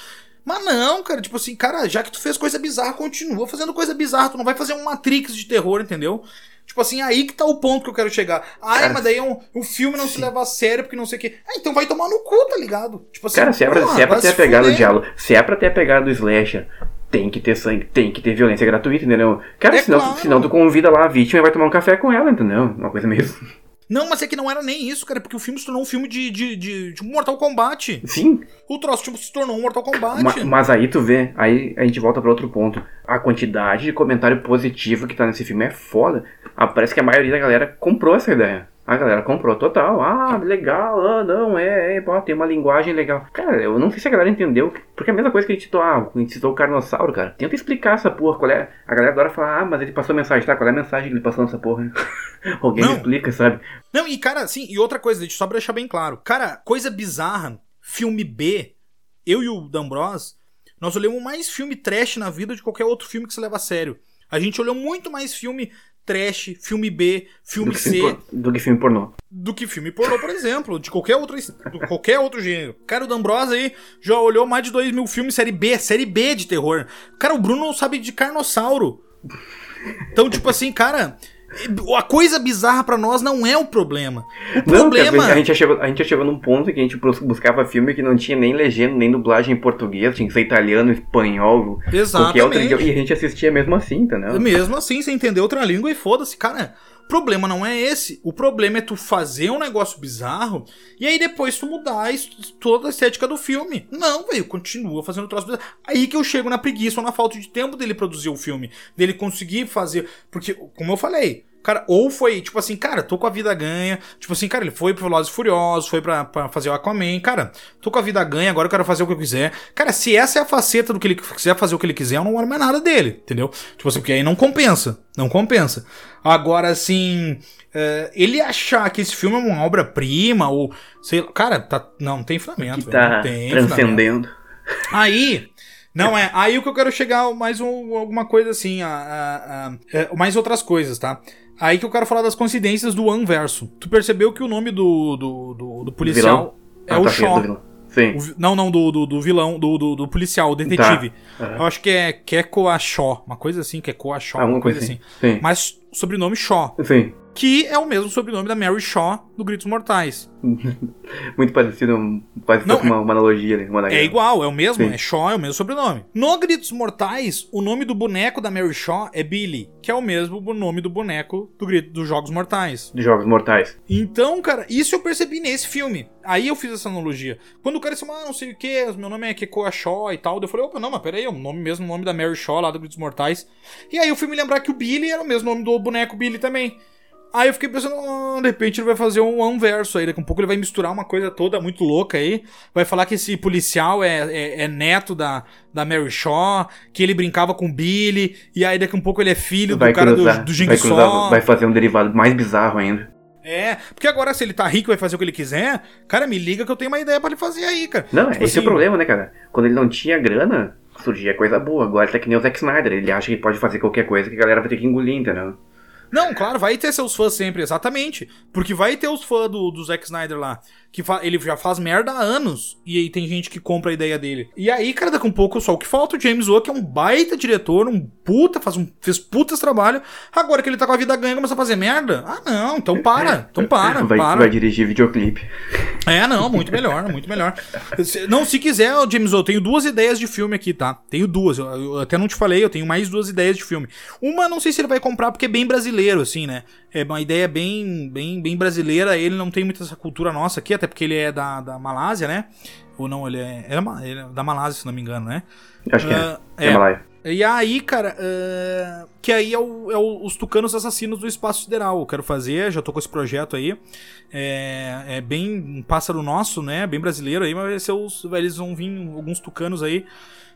Mas não, cara, tipo assim, cara, já que tu fez coisa bizarra, continua fazendo coisa bizarra. Tu não vai fazer um Matrix de terror, entendeu? Tipo assim, aí que tá o ponto que eu quero chegar. Ai, cara, mas daí é um, o filme não sim. se leva a sério porque não sei o quê. Ah, então vai tomar no cu, tá ligado? Tipo assim, cara, se é pra, se é pra ter a pegada do diálogo, se é pra ter a pegada do slasher, tem que ter sangue, tem que ter violência gratuita, entendeu? Cara, é senão, claro. senão tu convida lá a vítima e vai tomar um café com ela, entendeu? Uma coisa mesmo. Não, mas é que não era nem isso, cara, porque o filme se tornou um filme de, de, de, de Mortal Kombat. Sim. O troço tipo, se tornou um Mortal Kombat. Ma, mas aí tu vê, aí a gente volta para outro ponto. A quantidade de comentário positivo que tá nesse filme é foda. Ah, parece que a maioria da galera comprou essa ideia. A galera comprou total. Ah, legal. Ah, não, é, é pô, tem uma linguagem legal. Cara, eu não sei se a galera entendeu. Porque é a mesma coisa que a gente citou, ah, a gente citou o Carnossauro, cara. Tenta explicar essa porra. Qual é. A galera agora fala, ah, mas ele passou mensagem, tá? Qual é a mensagem que ele passou nessa porra? [LAUGHS] Alguém não. explica, sabe? Não, e cara, assim, e outra coisa, deixa só deixar bem claro. Cara, coisa bizarra, filme B, eu e o D'Ambros, nós olhamos mais filme trash na vida de qualquer outro filme que se leva a sério. A gente olhou muito mais filme trash, filme B, filme do C. Filme do que filme pornô. Do que filme pornô, por exemplo. De qualquer outro, de qualquer outro gênero. Cara, o D'Ambrosa aí já olhou mais de 2 mil filmes série B, série B de terror. Cara, o Bruno não sabe de Carnossauro. Então, tipo assim, cara, A coisa bizarra para nós não é o problema. O não, problema. A gente, chegou, a gente já chegou num ponto que a gente buscava filme que não tinha nem legenda, nem dublagem em português, tinha que ser italiano, espanhol, Exatamente. qualquer outra E a gente assistia mesmo assim, entendeu? Mesmo assim, sem entender outra língua e foda-se, cara. Problema não é esse. O problema é tu fazer um negócio bizarro e aí depois tu mudar toda a estética do filme. Não, velho, continua fazendo troço bizarro. Aí que eu chego na preguiça ou na falta de tempo dele produzir o filme. Dele conseguir fazer. Porque, como eu falei, Cara, ou foi, tipo assim, cara, tô com a vida ganha. Tipo assim, cara, ele foi pro Velozes Furiosos, foi pra, pra fazer o Aquaman. Cara, tô com a vida ganha, agora eu quero fazer o que eu quiser. Cara, se essa é a faceta do que ele quiser fazer o que ele quiser, eu não oro mais nada dele, entendeu? Tipo assim, porque aí não compensa. Não compensa. Agora, assim, uh, ele achar que esse filme é uma obra-prima, ou sei lá, cara, tá, não, tem fundamento. Que tá tem transcendendo. Aí, não é. Aí o que eu quero chegar mais um, alguma coisa assim, a, a, a, é, mais outras coisas, tá? Aí que eu quero falar das coincidências do Anverso. Tu percebeu que o nome do, do, do, do policial é ah, o tá Shaw. Sim. O, não, não, do, do, do vilão, do, do, do, policial, o detetive. Tá. Uhum. Eu acho que é Keko Shaw, uma coisa assim, Keko Shaw, ah, uma coisa assim. assim. Mas sobrenome Shaw. Sim que é o mesmo sobrenome da Mary Shaw do Gritos Mortais. [LAUGHS] Muito parecido, quase Não, uma, uma analogia ali. Uma é igual, é o mesmo, Sim. é Shaw, é o mesmo sobrenome. No Gritos Mortais, o nome do boneco da Mary Shaw é Billy, que é o mesmo nome do boneco do Grito dos Jogos Mortais. Dos Jogos Mortais. Então, cara, isso eu percebi nesse filme. Aí eu fiz essa analogia. Quando o cara disse, ah, não sei o que, meu nome é Kekoa Shaw e tal, eu falei, opa, não, mas peraí, é o nome mesmo, o nome da Mary Shaw lá do Gritos Mortais. E aí eu fui me lembrar que o Billy era o mesmo nome do boneco Billy também. Aí eu fiquei pensando, oh, de repente ele vai fazer um anverso aí, daqui a um pouco ele vai misturar uma coisa toda muito louca aí, vai falar que esse policial é, é, é neto da, da Mary Shaw, que ele brincava com Billy, e aí daqui a um pouco ele é filho vai do cara cruzar, do, do vai, cruzar, vai fazer um derivado mais bizarro ainda. É, porque agora se ele tá rico e vai fazer o que ele quiser, cara, me liga que eu tenho uma ideia para ele fazer aí, cara. Não, tipo esse assim, é o assim, problema, né, cara? Quando ele não tinha grana, surgia coisa boa. Agora tá que nem o Zack Snyder, ele acha que pode fazer qualquer coisa que a galera vai ter que engolir, entendeu? Não, claro, vai ter seus fãs sempre, exatamente. Porque vai ter os fãs do, do Zack Snyder lá. Que ele já faz merda há anos. E aí tem gente que compra a ideia dele. E aí, cara, daqui um pouco só o que falta o James Wan, que é um baita diretor, um puta, faz um, fez putas trabalho. Agora que ele tá com a vida ganha, começa a fazer merda? Ah, não, então para. Então para. Vai, para. vai dirigir videoclipe. É, não, muito melhor, muito melhor. Não, se quiser, James Wan, eu tenho duas ideias de filme aqui, tá? Tenho duas. Eu, eu até não te falei, eu tenho mais duas ideias de filme. Uma, não sei se ele vai comprar porque é bem brasileiro, assim, né? É uma ideia bem, bem, bem brasileira. Ele não tem muita essa cultura nossa aqui, até porque ele é da, da Malásia, né? Ou não, ele é, ele é, é da Malásia, se não me engano, né? Acho que uh, é. É, é Malaya. E aí, cara, uh, que aí é, o, é o, os tucanos assassinos do espaço sideral. Eu quero fazer, já tô com esse projeto aí. É, é bem um pássaro nosso, né? Bem brasileiro aí, mas vai ser os, eles vão vir alguns tucanos aí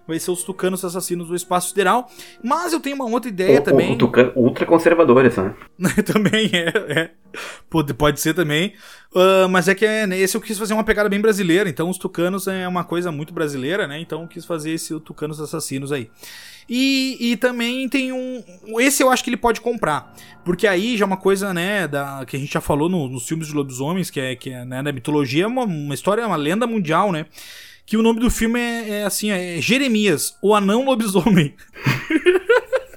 vai ser os tucanos assassinos do espaço sideral. Mas eu tenho uma outra ideia o, também. O, o tucano ultra conservador, essa. [LAUGHS] também é, é. Pode, pode ser também. Uh, mas é que é, esse eu quis fazer uma pegada bem brasileira. Então os tucanos é uma coisa muito brasileira, né? Então eu quis fazer esse tucanos assassinos aí. E, e também tem um. Esse eu acho que ele pode comprar. Porque aí já é uma coisa, né, da, que a gente já falou no, nos filmes de lobisomens, que é, que é né, da mitologia, é uma, uma história, uma lenda mundial, né? Que o nome do filme é, é assim, é Jeremias, o anão lobisomem.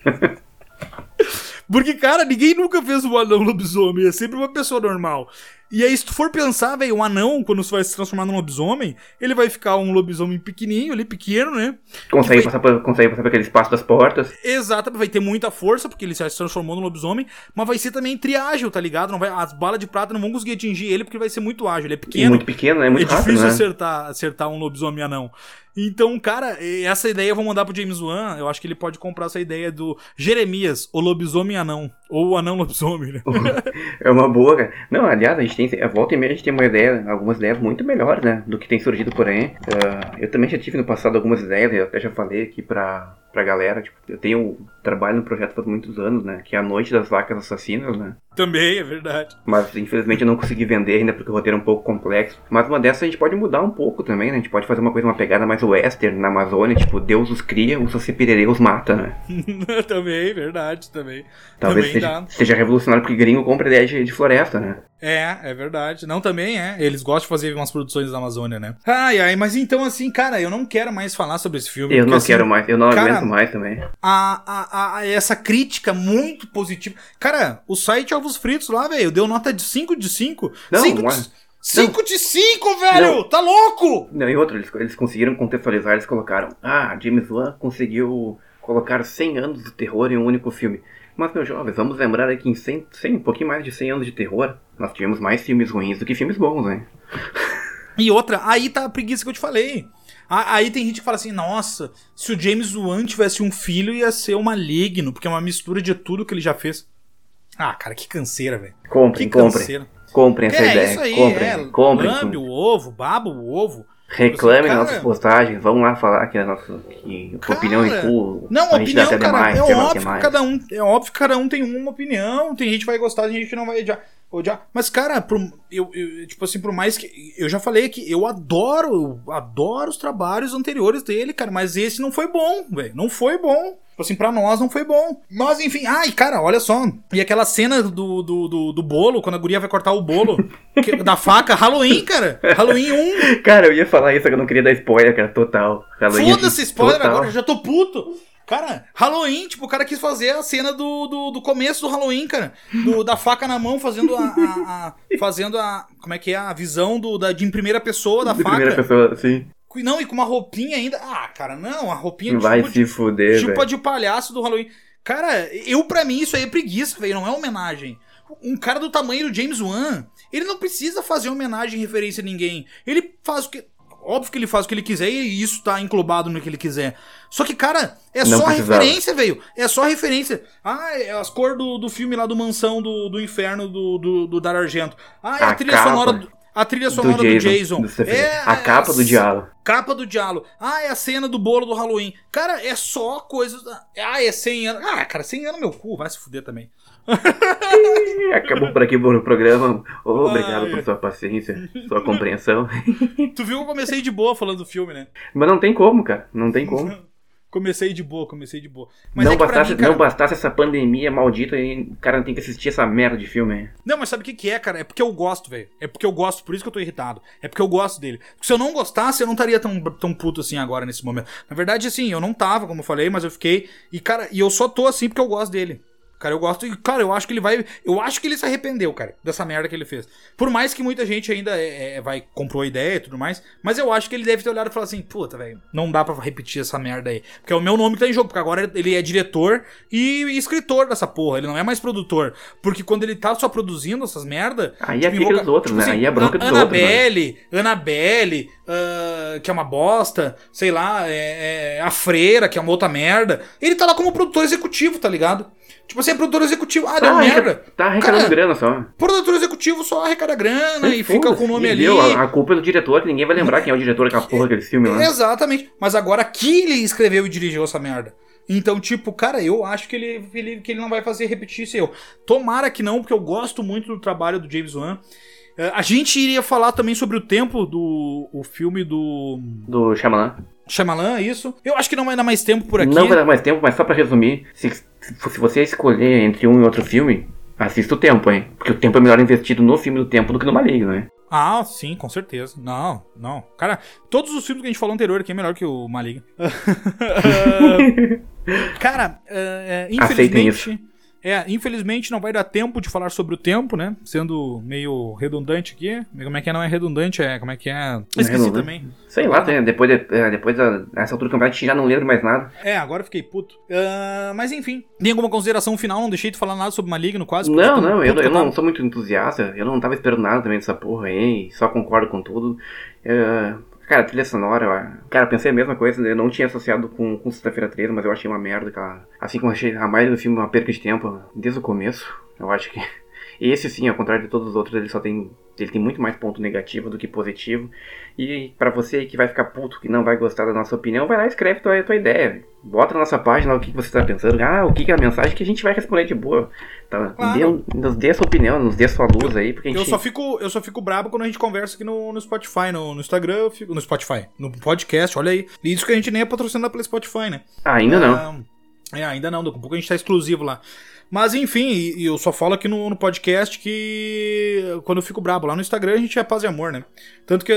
[LAUGHS] Porque, cara, ninguém nunca fez um anão lobisomem, é sempre uma pessoa normal. E aí, se tu for pensar, velho, um anão, quando você vai se transformar num lobisomem, ele vai ficar um lobisomem pequenininho ali, pequeno, né? Consegue, vai... passar, por, consegue passar por aquele espaço das portas. Exato, vai ter muita força, porque ele se transformou num lobisomem, mas vai ser também triágil, tá ligado? Não vai, as balas de prata não vão conseguir atingir ele, porque ele vai ser muito ágil, ele é pequeno. E muito pequeno, né? É muito é rápido, difícil né? acertar, acertar um lobisomem anão. Então, cara, essa ideia eu vou mandar pro James Wan. Eu acho que ele pode comprar essa ideia do Jeremias, o lobisomem anão. Ou o anão lobisomem, né? [LAUGHS] É uma boa, cara. Não, aliás, a gente tem. A volta e meia a gente tem uma ideia, algumas ideias muito melhores, né? Do que tem surgido por aí. Uh, eu também já tive no passado algumas ideias, eu até já falei aqui pra, pra galera. Tipo, eu tenho trabalho no projeto faz muitos anos, né? Que é a Noite das Vacas Assassinas, né? Também, é verdade. Mas infelizmente eu não consegui vender ainda porque o roteiro é um pouco complexo. Mas uma dessas a gente pode mudar um pouco também, né? A gente pode fazer uma coisa, uma pegada mais western na Amazônia, tipo, Deus os cria, o Saci Pererê os mata, né? [LAUGHS] também, verdade, também. Talvez também seja, seja, revolucionário porque gringo compra ideia de, de floresta, né? É, é verdade. Não, também é. Eles gostam de fazer umas produções da Amazônia, né? Ai, ai, mas então, assim, cara, eu não quero mais falar sobre esse filme. Eu porque, não assim, quero mais, eu não cara, aguento mais também. A, a, a, essa crítica muito positiva. Cara, o site Ovos Fritos lá, velho, deu nota de 5 de 5. Não, 5 mas... de... 5 de 5, velho! Não. Tá louco! Não, e outro, eles, eles conseguiram contextualizar, eles colocaram. Ah, James Wan conseguiu colocar 100 anos de terror em um único filme. Mas, meus jovens, vamos lembrar que em 100, 100, um pouquinho mais de 100 anos de terror, nós tivemos mais filmes ruins do que filmes bons, né? E outra, aí tá a preguiça que eu te falei. Aí tem gente que fala assim, nossa, se o James Wan tivesse um filho, ia ser o maligno, porque é uma mistura de tudo que ele já fez. Ah, cara, que canseira, velho. Comprem, que comprem. Canseira. Comprem essa é, ideia. Isso aí, comprem, é, comprem. Lambe o ovo, baba o ovo. Reclame cara, nossas postagens, vamos lá falar que a nossa que cara, opinião. Não, a opinião, cara, demais, é óbvio que cada um, é óbvio que cada um tem uma opinião, tem gente que vai gostar, tem gente que não vai odiar. Odiar. Mas, cara, por, eu, eu, tipo assim, por mais que. Eu já falei que eu adoro, eu adoro os trabalhos anteriores dele, cara, mas esse não foi bom, velho. Não foi bom. Tipo assim, pra nós não foi bom. Mas enfim, ai, cara, olha só. E aquela cena do, do, do, do bolo, quando a guria vai cortar o bolo que, da faca, Halloween, cara. Halloween 1. Cara, eu ia falar isso, que eu não queria dar spoiler, cara, total. Foda-se spoiler total. agora, eu já tô puto. Cara, Halloween, tipo, o cara quis fazer a cena do, do, do começo do Halloween, cara. Do, da faca na mão, fazendo a, a, a, Fazendo a. Como é que é? A visão do, da, de em primeira pessoa da de faca. Primeira pessoa, sim. Não, e com uma roupinha ainda. Ah, cara, não, a roupinha Vai tipo, se fuder, Tipo véio. de palhaço do Halloween. Cara, eu para mim isso aí é preguiça, velho, não é homenagem. Um cara do tamanho do James Wan, ele não precisa fazer homenagem em referência a ninguém. Ele faz o que. Óbvio que ele faz o que ele quiser e isso tá englobado no que ele quiser. Só que, cara, é não só precisava. referência, velho. É só referência. Ah, é as cores do, do filme lá do Mansão do, do Inferno do, do, do Dar Argento. Ah, é a, a trilha capa. sonora. Do, a trilha sonora do Jason. Do Jason. é, a capa do diálogo. Capa do diálogo. Ah, é a cena do bolo do Halloween. Cara, é só coisas. Ah, é 100 anos. Ah, cara, 100 anos meu cu. Vai se fuder também. [LAUGHS] Acabou por aqui o programa. Oh, obrigado Ai. por sua paciência, sua compreensão. [LAUGHS] tu viu que eu comecei de boa falando do filme, né? Mas não tem como, cara. Não tem como. [LAUGHS] Comecei de boa, comecei de boa. Mas não, é bastasse, mim, cara... não bastasse essa pandemia maldita e o cara não tem que assistir essa merda de filme aí. Não, mas sabe o que, que é, cara? É porque eu gosto, velho. É porque eu gosto, por isso que eu tô irritado. É porque eu gosto dele. Porque se eu não gostasse, eu não estaria tão, tão puto assim agora, nesse momento. Na verdade, assim, eu não tava, como eu falei, mas eu fiquei. E, cara, e eu só tô assim porque eu gosto dele. Cara, eu gosto. E, cara, eu acho que ele vai. Eu acho que ele se arrependeu, cara, dessa merda que ele fez. Por mais que muita gente ainda é, é, vai comprou a ideia e tudo mais. Mas eu acho que ele deve ter olhado e falado assim: puta, velho, não dá pra repetir essa merda aí. Porque é o meu nome que tá em jogo. Porque agora ele é diretor e escritor dessa porra. Ele não é mais produtor. Porque quando ele tá só produzindo essas merda. Aí é fica dos outros, tipo né? Assim, aí é bronca dos Annabelle, outros. Né? Annabelle, uh, que é uma bosta. Sei lá, é, é, a Freira, que é uma outra merda. Ele tá lá como produtor executivo, tá ligado? Tipo assim, é produtor executivo. Ah, deu merda. Tá arrecadando grana só. Produtor executivo só arrecada grana e fica com o nome ali. A, a, culpa é do diretor, que ninguém vai lembrar quem é o diretor daquela porra daquele filme lá. Exatamente. Mas agora que ele escreveu e dirigiu essa merda. Então, tipo, cara, eu acho que ele, ele, que ele não vai fazer repetir isso eu. Tomara que não, porque eu gosto muito do trabalho do James Wan. Uh, a gente iria falar também sobre o tempo do o filme do. Do Shyamalan. Shyamalan, isso. Eu acho que não vai dar mais tempo por aqui. Não vai dar mais tempo, mas só pra resumir, se, se você escolher entre um e outro filme, assista o tempo, hein? Porque o tempo é melhor investido no filme do tempo do que no Maligno, né? Ah, sim, com certeza. Não, não. Cara, todos os filmes que a gente falou anterior aqui é melhor que o Maligno. [LAUGHS] [LAUGHS] cara, uh, uh, infelizmente é, infelizmente não vai dar tempo de falar sobre o tempo, né? Sendo meio redundante aqui. Como é que é? Não é redundante, é. Como é que é? Esqueci é também. Sei lá, tem, depois, de, é, depois dessa altura do campeonato a gente já não lembra mais nada. É, agora fiquei puto. Uh, mas enfim, tem alguma consideração final? Não deixei de falar nada sobre Maligno quase. Não, não, eu, eu não sou muito entusiasta. Eu não tava esperando nada também dessa porra aí. Só concordo com tudo. Uh, Cara, trilha sonora, cara, pensei a mesma coisa, eu não tinha associado com, com Sexta-feira 13, mas eu achei uma merda, cara. Assim como achei a maioria do filme uma perca de tempo desde o começo. Eu acho que [LAUGHS] esse sim, ao contrário de todos os outros, ele só tem ele tem muito mais ponto negativo do que positivo. E para você que vai ficar puto, que não vai gostar da nossa opinião, vai lá e escreve tua, tua ideia. Bota na nossa página o que você está pensando. Ah, o que é a mensagem que a gente vai responder de boa. Tá? Claro. Dê, nos dê a sua opinião, nos dê a sua luz aí. Porque eu, gente... eu, só fico, eu só fico brabo quando a gente conversa aqui no, no Spotify, no, no Instagram, fico, no Spotify, no podcast, olha aí. E isso que a gente nem é patrocinado pelo Spotify, né? Ah, ainda não. É, ainda não, daqui a pouco a gente tá exclusivo lá. Mas enfim, eu só falo aqui no, no, podcast que quando eu fico brabo, lá no Instagram a gente é paz e amor, né? Tanto que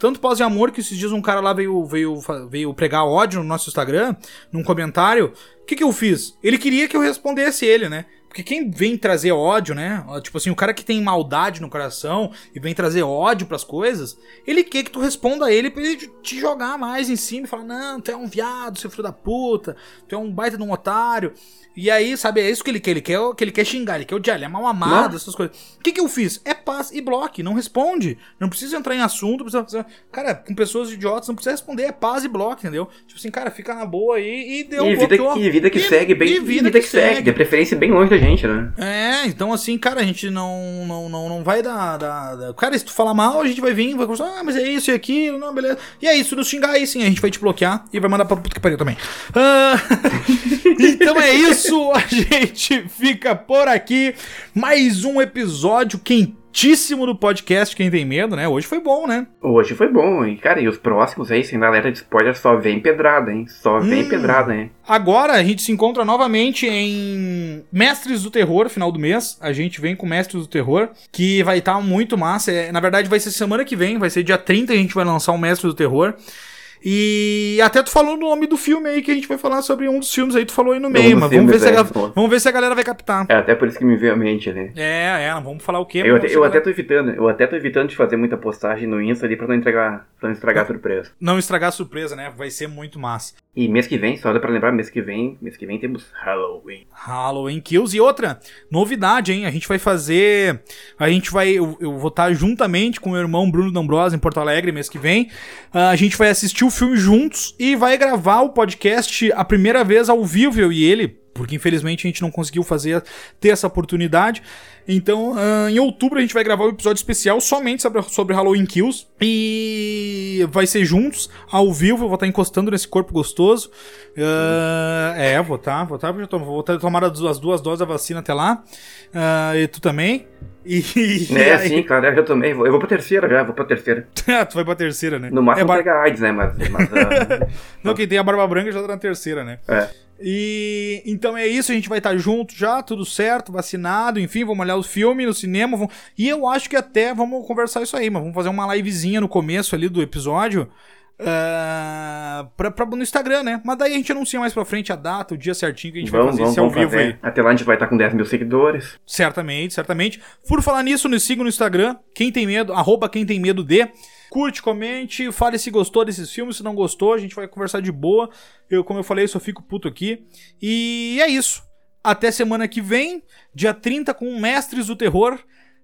tanto paz e amor que esses dias um cara lá veio, veio, veio pregar ódio no nosso Instagram, num comentário. O que, que eu fiz? Ele queria que eu respondesse ele, né? Porque quem vem trazer ódio, né? Tipo assim, o cara que tem maldade no coração e vem trazer ódio para as coisas, ele quer que tu responda a ele pra ele te jogar mais em cima e falar: Não, tu é um viado, seu filho da puta, tu é um baita de um otário. E aí, sabe, é isso que ele quer. Ele quer, que ele quer xingar, ele quer odiar, ele é mal amado, essas coisas. O que, que eu fiz? É paz e bloque, não responde. Não precisa entrar em assunto, precisa. Cara, com pessoas idiotas, não precisa responder, é paz e bloque, entendeu? Tipo assim, cara, fica na boa aí e deu e vida, que, e vida que e, segue bem. E vida, vida que, que, segue, de preferência bem longe da gente, né? É, então assim, cara, a gente não, não, não, não vai dar, dar, dar. Cara, se tu falar mal, a gente vai vir, vai conversar, ah, mas é isso e aquilo, não, beleza. E é isso, nos xingar aí sim, a gente vai te bloquear e vai mandar pra puta que pariu também. Uh... [LAUGHS] então é isso a [LAUGHS] gente fica por aqui. Mais um episódio quentíssimo do podcast Quem Tem Medo, né? Hoje foi bom, né? Hoje foi bom, hein? Cara, e os próximos aí, sem alerta de spoiler, só vem pedrada, hein? Só vem hum. pedrada, hein? Agora a gente se encontra novamente em Mestres do Terror, final do mês. A gente vem com Mestres do Terror, que vai estar tá muito massa. É, na verdade, vai ser semana que vem, vai ser dia 30 a gente vai lançar o Mestres do Terror. E até tu falou o nome do filme aí que a gente vai falar sobre um dos filmes aí, tu falou aí no meio, mas vamos ver, se a, vamos ver se a galera vai captar. É, até por isso que me veio à mente ali. É, é, vamos falar o quê? Eu, até, eu até tô evitando, eu até tô evitando de fazer muita postagem no Insta ali pra não entregar, pra não estragar a surpresa. Não estragar a surpresa, né? Vai ser muito massa. E mês que vem, só dá pra lembrar, mês que vem, mês que vem temos Halloween. Halloween Kills e outra novidade, hein? A gente vai fazer, a gente vai, eu, eu vou estar juntamente com o meu irmão Bruno D'Ambrosa em Porto Alegre mês que vem. Uh, a gente vai assistir o filme juntos e vai gravar o podcast a primeira vez ao vivo eu e ele porque infelizmente a gente não conseguiu fazer ter essa oportunidade. Então, uh, em outubro a gente vai gravar um episódio especial somente sobre, sobre Halloween Kills e vai ser juntos, ao vivo, eu vou estar encostando nesse corpo gostoso. Uh, é, vou estar, vou estar, vou estar tomar as duas doses da vacina até lá. Uh, e tu também. E, é, aí... [LAUGHS] sim, cara, eu já tomei. Eu vou pra terceira já, vou pra terceira. ah, tu vai pra terceira, né? No máximo é bar... pega AIDS, né? Mas. mas uh... [LAUGHS] não, quem tem a barba branca já tá na terceira, né? É. E então é isso, a gente vai estar junto já, tudo certo, vacinado, enfim, vamos olhar o filme no cinema. Vamos... E eu acho que até vamos conversar isso aí, mas vamos fazer uma livezinha no começo ali do episódio. Uh, pra, pra, no Instagram, né? Mas daí a gente anuncia mais pra frente a data, o dia certinho que a gente vamos, vai fazer vamos, esse ao vivo fazer. aí. Até lá a gente vai estar com 10 mil seguidores. Certamente, certamente. Por falar nisso, nos siga no Instagram, quem tem medo, arroba quem tem medo de. Curte, comente, fale se gostou desses filmes, se não gostou, a gente vai conversar de boa. Eu, como eu falei, eu só fico puto aqui. E é isso. Até semana que vem, dia 30, com Mestres do Terror,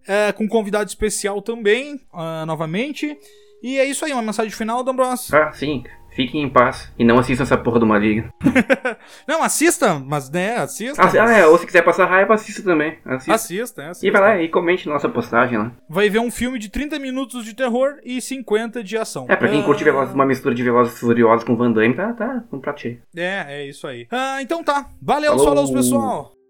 é, com convidado especial também, uh, novamente. E é isso aí, uma mensagem final, D'Ambros. Ah, sim. Fiquem em paz e não assistam essa porra do Maligno. [LAUGHS] não, assista, mas né, assista. Ah, mas... ah, é, ou se quiser passar raiva, assista também. Assista, assista, é, assista. E vai lá e comente nossa postagem lá. Vai ver um filme de 30 minutos de terror e 50 de ação. É, pra quem uh... curte uma mistura de Velozes Furiosos com Van Damme, tá, tá, um prato cheio. É, é isso aí. Ah, então tá. Valeu, falou, falou pessoal.